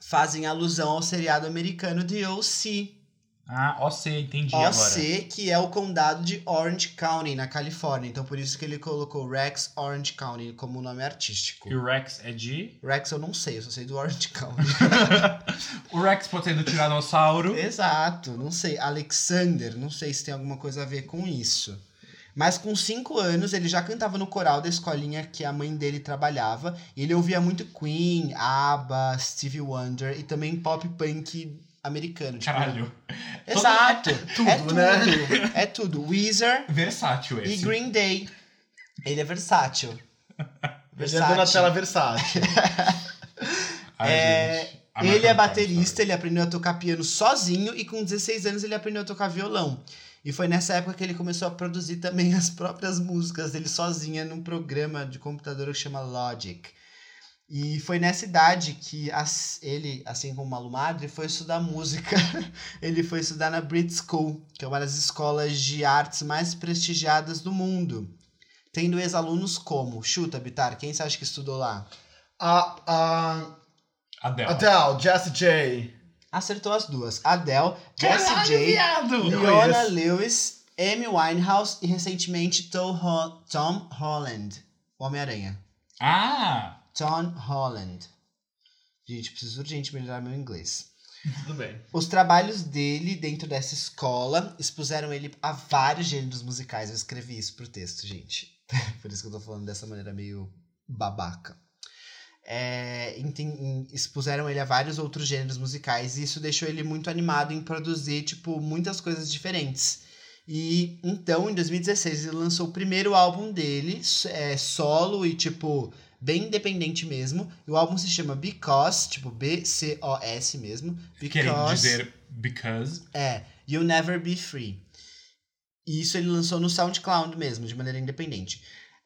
fazem alusão ao seriado americano de O.C. Ah, OC, entendi agora. OC, que é o condado de Orange County, na Califórnia. Então por isso que ele colocou Rex Orange County como nome artístico. E o Rex é de. Rex eu não sei, eu só sei do Orange County. O Rex pode ser do Tiranossauro. Exato, não sei. Alexander, não sei se tem alguma coisa a ver com isso. Mas com cinco anos ele já cantava no coral da escolinha que a mãe dele trabalhava. E ele ouvia muito Queen, ABBA, Stevie Wonder e também pop punk americano. Tipo, Caralho. Exato. Tudo, é tudo, né? É tudo. Weezer Versátil e esse. Green Day. Ele é versátil. Ele é Donatella Versace. Ai, É, gente. Ele é baterista, ele aprendeu a tocar piano sozinho e com 16 anos ele aprendeu a tocar violão. E foi nessa época que ele começou a produzir também as próprias músicas dele sozinha num programa de computador que chama Logic. E foi nessa idade que as- ele, assim como o Malu Madre, foi estudar música. ele foi estudar na Brit School, que é uma das escolas de artes mais prestigiadas do mundo. Tendo ex-alunos como, chuta, Bitar, quem você acha que estudou lá? A, a Adele. Adele, Jessie J. Acertou as duas. Adele, Jessie J, viado! Leona. Lewis, Amy Winehouse e recentemente Tom, Ho- Tom Holland, o Homem-Aranha. Ah! Tom Holland. Gente, preciso urgente melhorar meu inglês. Tudo bem. Os trabalhos dele dentro dessa escola expuseram ele a vários gêneros musicais. Eu escrevi isso pro texto, gente. Por isso que eu tô falando dessa maneira meio babaca. É, expuseram ele a vários outros gêneros musicais e isso deixou ele muito animado em produzir, tipo, muitas coisas diferentes. E então, em 2016, ele lançou o primeiro álbum dele, é, solo e, tipo, bem independente mesmo. E o álbum se chama Because, tipo, B-C-O-S mesmo. Querendo Because dizer because. é, You'll Never Be Free. E isso ele lançou no SoundCloud mesmo, de maneira independente.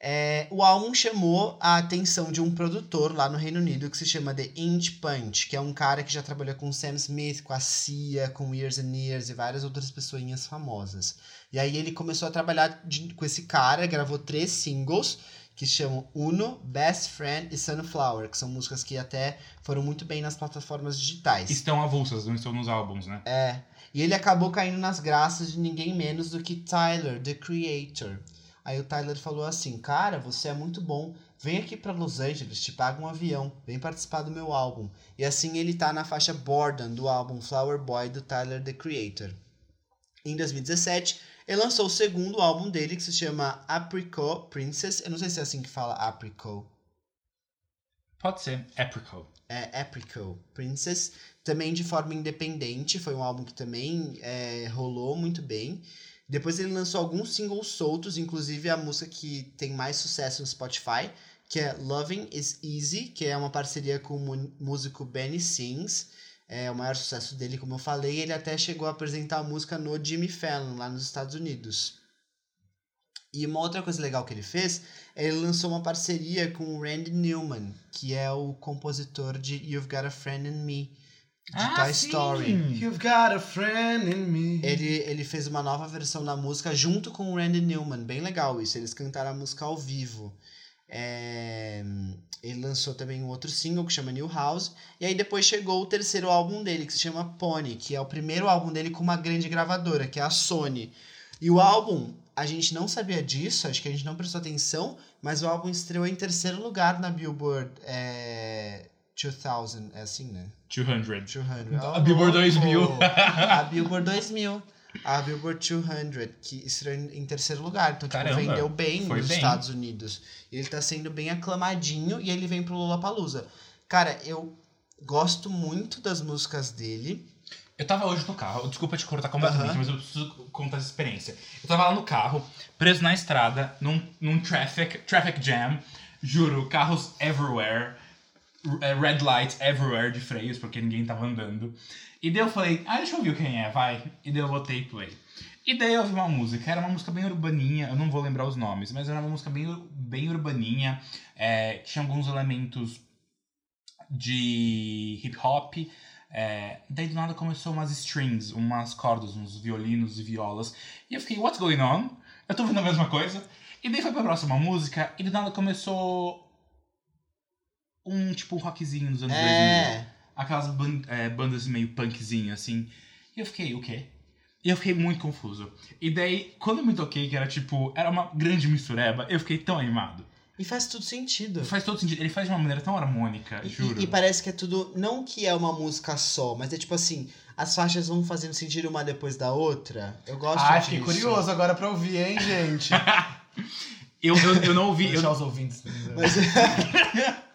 É, o álbum chamou a atenção de um produtor lá no Reino Unido que se chama The Inch Punch, que é um cara que já trabalhou com Sam Smith, com a Cia, com Years and Years e várias outras pessoinhas famosas. E aí ele começou a trabalhar de- com esse cara, gravou três singles que chamam Uno, Best Friend e Sunflower, que são músicas que até foram muito bem nas plataformas digitais. Estão avulsas, não estão nos álbuns, né? É. E ele acabou caindo nas graças de ninguém menos do que Tyler, the Creator. Aí o Tyler falou assim: Cara, você é muito bom. Vem aqui pra Los Angeles, te paga um avião. Vem participar do meu álbum. E assim ele tá na faixa Borden do álbum Flower Boy do Tyler, the Creator. Em 2017, ele lançou o segundo álbum dele que se chama Apricot Princess. Eu não sei se é assim que fala Apricot. Pode ser. Apricot. é, Apricot Princess, também de forma independente, foi um álbum que também é, rolou muito bem. Depois ele lançou alguns singles soltos, inclusive a música que tem mais sucesso no Spotify, que é Loving is Easy, que é uma parceria com o músico Benny Sings. É o maior sucesso dele, como eu falei. Ele até chegou a apresentar a música no Jimmy Fallon, lá nos Estados Unidos. E uma outra coisa legal que ele fez, ele lançou uma parceria com o Randy Newman, que é o compositor de You've Got a Friend in Me, de Ah, Toy sim! Story. You've got a friend in me. Ele, ele fez uma nova versão da música junto com o Randy Newman. Bem legal isso. Eles cantaram a música ao vivo. É, Ele lançou também um outro single que chama New House. E aí depois chegou o terceiro álbum dele, que se chama Pony, que é o primeiro álbum dele com uma grande gravadora, que é a Sony. E o álbum, a gente não sabia disso, acho que a gente não prestou atenção, mas o álbum estreou em terceiro lugar na Billboard é, 2000. É assim, né? 200. 200. A Billboard 2000. a Billboard 2000. A Billboard 200, que estreou em, terceiro lugar. Então, tipo, Caramba, vendeu bem nos bem. Estados Unidos. Ele tá sendo bem aclamadinho e ele vem pro Lollapalooza. Cara, eu gosto muito das músicas dele. Eu tava hoje no carro, desculpa te cortar completamente, Aham. mas eu preciso contar essa experiência. Eu tava lá no carro, preso na estrada, num, num traffic, traffic jam, juro, carros everywhere, r- red lights everywhere de freios, porque ninguém tava andando. E daí eu falei, ah, deixa eu ouvir quem é, vai. E daí eu botei play. E daí eu ouvi uma música, era uma música bem urbaninha, eu não vou lembrar os nomes, mas era uma música bem, bem urbaninha, é, tinha alguns elementos de hip hop. É, daí do nada começou umas strings, umas cordas, uns violinos e violas. E eu fiquei, what's going on? Eu tô ouvindo a mesma coisa. E daí foi pra próxima música e do nada começou um tipo um rockzinho dos anos 2000. É. Aquelas ban- é, bandas meio punkzinho assim. E eu fiquei, o quê? E eu fiquei muito confuso. E daí, quando eu me toquei, que era tipo, era uma grande mistureba, eu fiquei tão animado. E faz tudo sentido. Faz todo sentido. Ele faz de uma maneira tão harmônica, E- juro. E, e parece que é tudo. Não que é uma música só, mas é tipo assim: as faixas vão fazendo sentido uma depois da outra. Eu gosto Ai, disso. fiquei curioso agora pra ouvir, hein, gente? Eu, eu, eu não ouvi. Vou eu- deixar os ouvintes. Mas...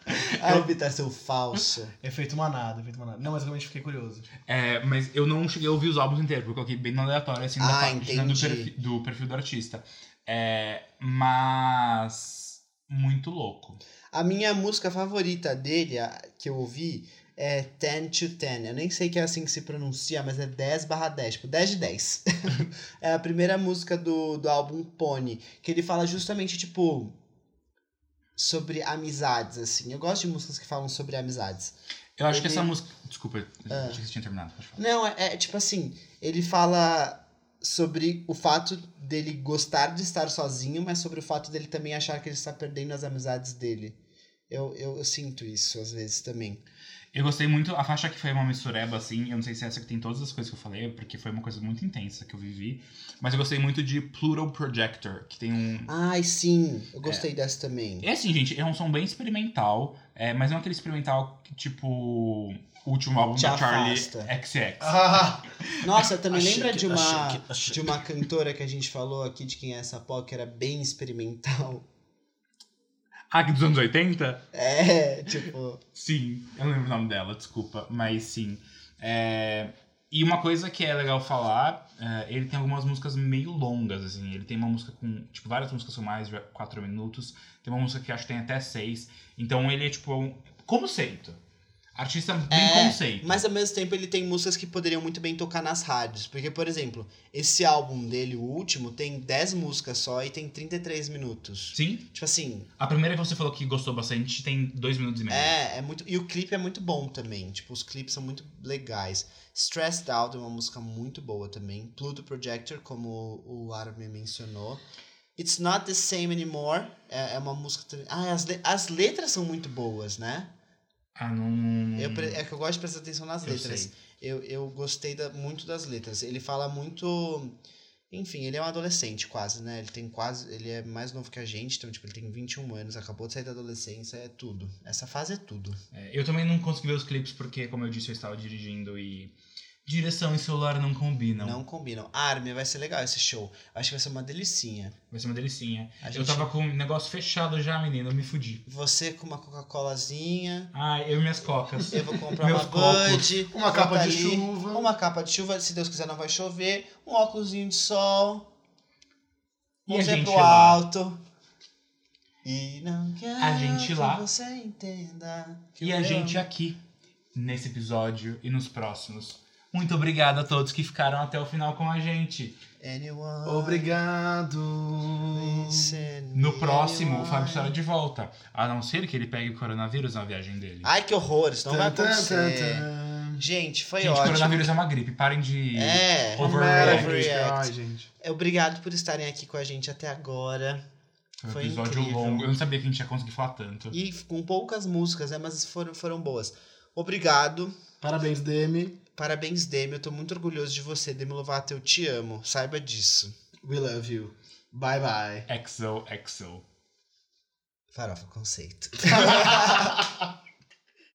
Ai, Vitor, seu falso. Efeito manada, efeito manada. Não, mas eu realmente fiquei curioso. É, mas eu não cheguei a ouvir os álbuns inteiros, porque eu coloquei bem no aleatório, assim, da Ah, página do, entendi. perfil, do perfil do artista. É, mas. Muito louco. A minha música favorita dele, a- que eu ouvi, é 10 to 10. Eu nem sei que é assim que se pronuncia, mas é 10 barra 10, tipo 10 de 10. é a primeira música do, do álbum Pony, que ele fala justamente, tipo, sobre amizades, assim. Eu gosto de músicas que falam sobre amizades. Eu acho que Ele- essa música. Desculpa, Ah. achei que você tinha terminado. Não, é, é tipo assim, ele fala sobre o fato dele gostar de estar sozinho, mas sobre o fato dele também achar que ele está perdendo as amizades dele. Eu, eu, eu sinto isso às vezes também. Eu gostei muito. A faixa que foi uma mistureba, assim. Eu não sei se é essa que tem todas as coisas que eu falei, porque foi uma coisa muito intensa que eu vivi. Mas eu gostei muito de Pluto Projector, que tem um. Ai, sim, eu gostei dessa também. É assim, gente, é um som bem experimental, é, mas não é aquele experimental que, tipo. O último álbum Te da Charlie afasta. XX. Ah, Nossa, também Achei lembra que- de uma, achei que- achei de uma cantora que a gente falou aqui de quem é essa pó, que era bem experimental? Que dos anos 80? É, tipo. Sim, eu não lembro o nome dela, desculpa, mas sim. É, E uma coisa que é legal falar, é, ele tem algumas músicas meio longas, assim. Ele tem uma música com, tipo, várias músicas com mais de 4 minutos. Tem uma música que acho que tem até 6. Então ele é, tipo, um conceito. Artista bem É, conceito. Mas ao mesmo tempo ele tem músicas que poderiam muito bem tocar nas rádios. Porque, por exemplo, esse álbum dele, o último, tem 10 músicas só e tem 33 minutos. Sim. Tipo assim, A primeira que você falou que gostou bastante tem 2 minutos e meio. é, é muito. E o clipe é muito bom também. Tipo, os clipes são muito legais. Stressed Out é uma música muito boa também. Pluto Projector, como o Armin mencionou. It's Not the Same Anymore é, é uma música. Ah, as, le- as letras são muito boas, né? Ah, não. Eu, é que eu gosto de prestar atenção nas Eu letras. sei. Eu, eu gostei da- muito das letras. Ele fala muito. Enfim, ele é um adolescente quase, né? Ele tem quase. Ele é mais novo que a gente, então, tipo, ele tem 21 anos, acabou de sair da adolescência, é tudo. Essa fase é tudo. É, eu também não consegui ver os clipes porque, como eu disse, eu estava dirigindo e. Direção e celular não combinam. Não, combinam. Armin, vai ser legal esse show. Acho que vai ser uma delicinha. Vai ser uma delicinha. A Eu gente- tava com o negócio fechado já, menino, eu me fudi. Você com uma Coca-Colazinha. Ai, eu e minhas cocas. Eu vou comprar uma. Bud. Uma capa de ali, chuva. Uma capa de chuva, se Deus quiser não vai chover. Um óculosinho de sol. E ver gente pro lá? alto. E não quero A gente que lá. você entenda. que E a gente amo. aqui, nesse episódio e nos próximos, Muito obrigado a todos que ficaram até o final com a gente. Anyone Obrigado. No próximo, o anyone? Fábio estará de volta. A não ser que ele pegue o coronavírus na viagem dele. Ai, que horror, isso não vai Tan, tan, acontecer. Gente, foi gente, ótimo. coronavírus é uma gripe. Parem de. É, Overreact. overreact. Ai, gente. Obrigado por estarem aqui com a gente até agora. Foi um Foi episódio incrível. longo. Eu não sabia que a gente ia conseguir falar tanto. E com poucas músicas, né? Mas foram, foram boas. Obrigado. Parabéns, Demi. Parabéns, Demi. Eu tô muito orgulhoso de você, Demi Lovato. Eu te amo. Saiba disso. We love you. Bye bye. Exo, exo. Farofa conceito.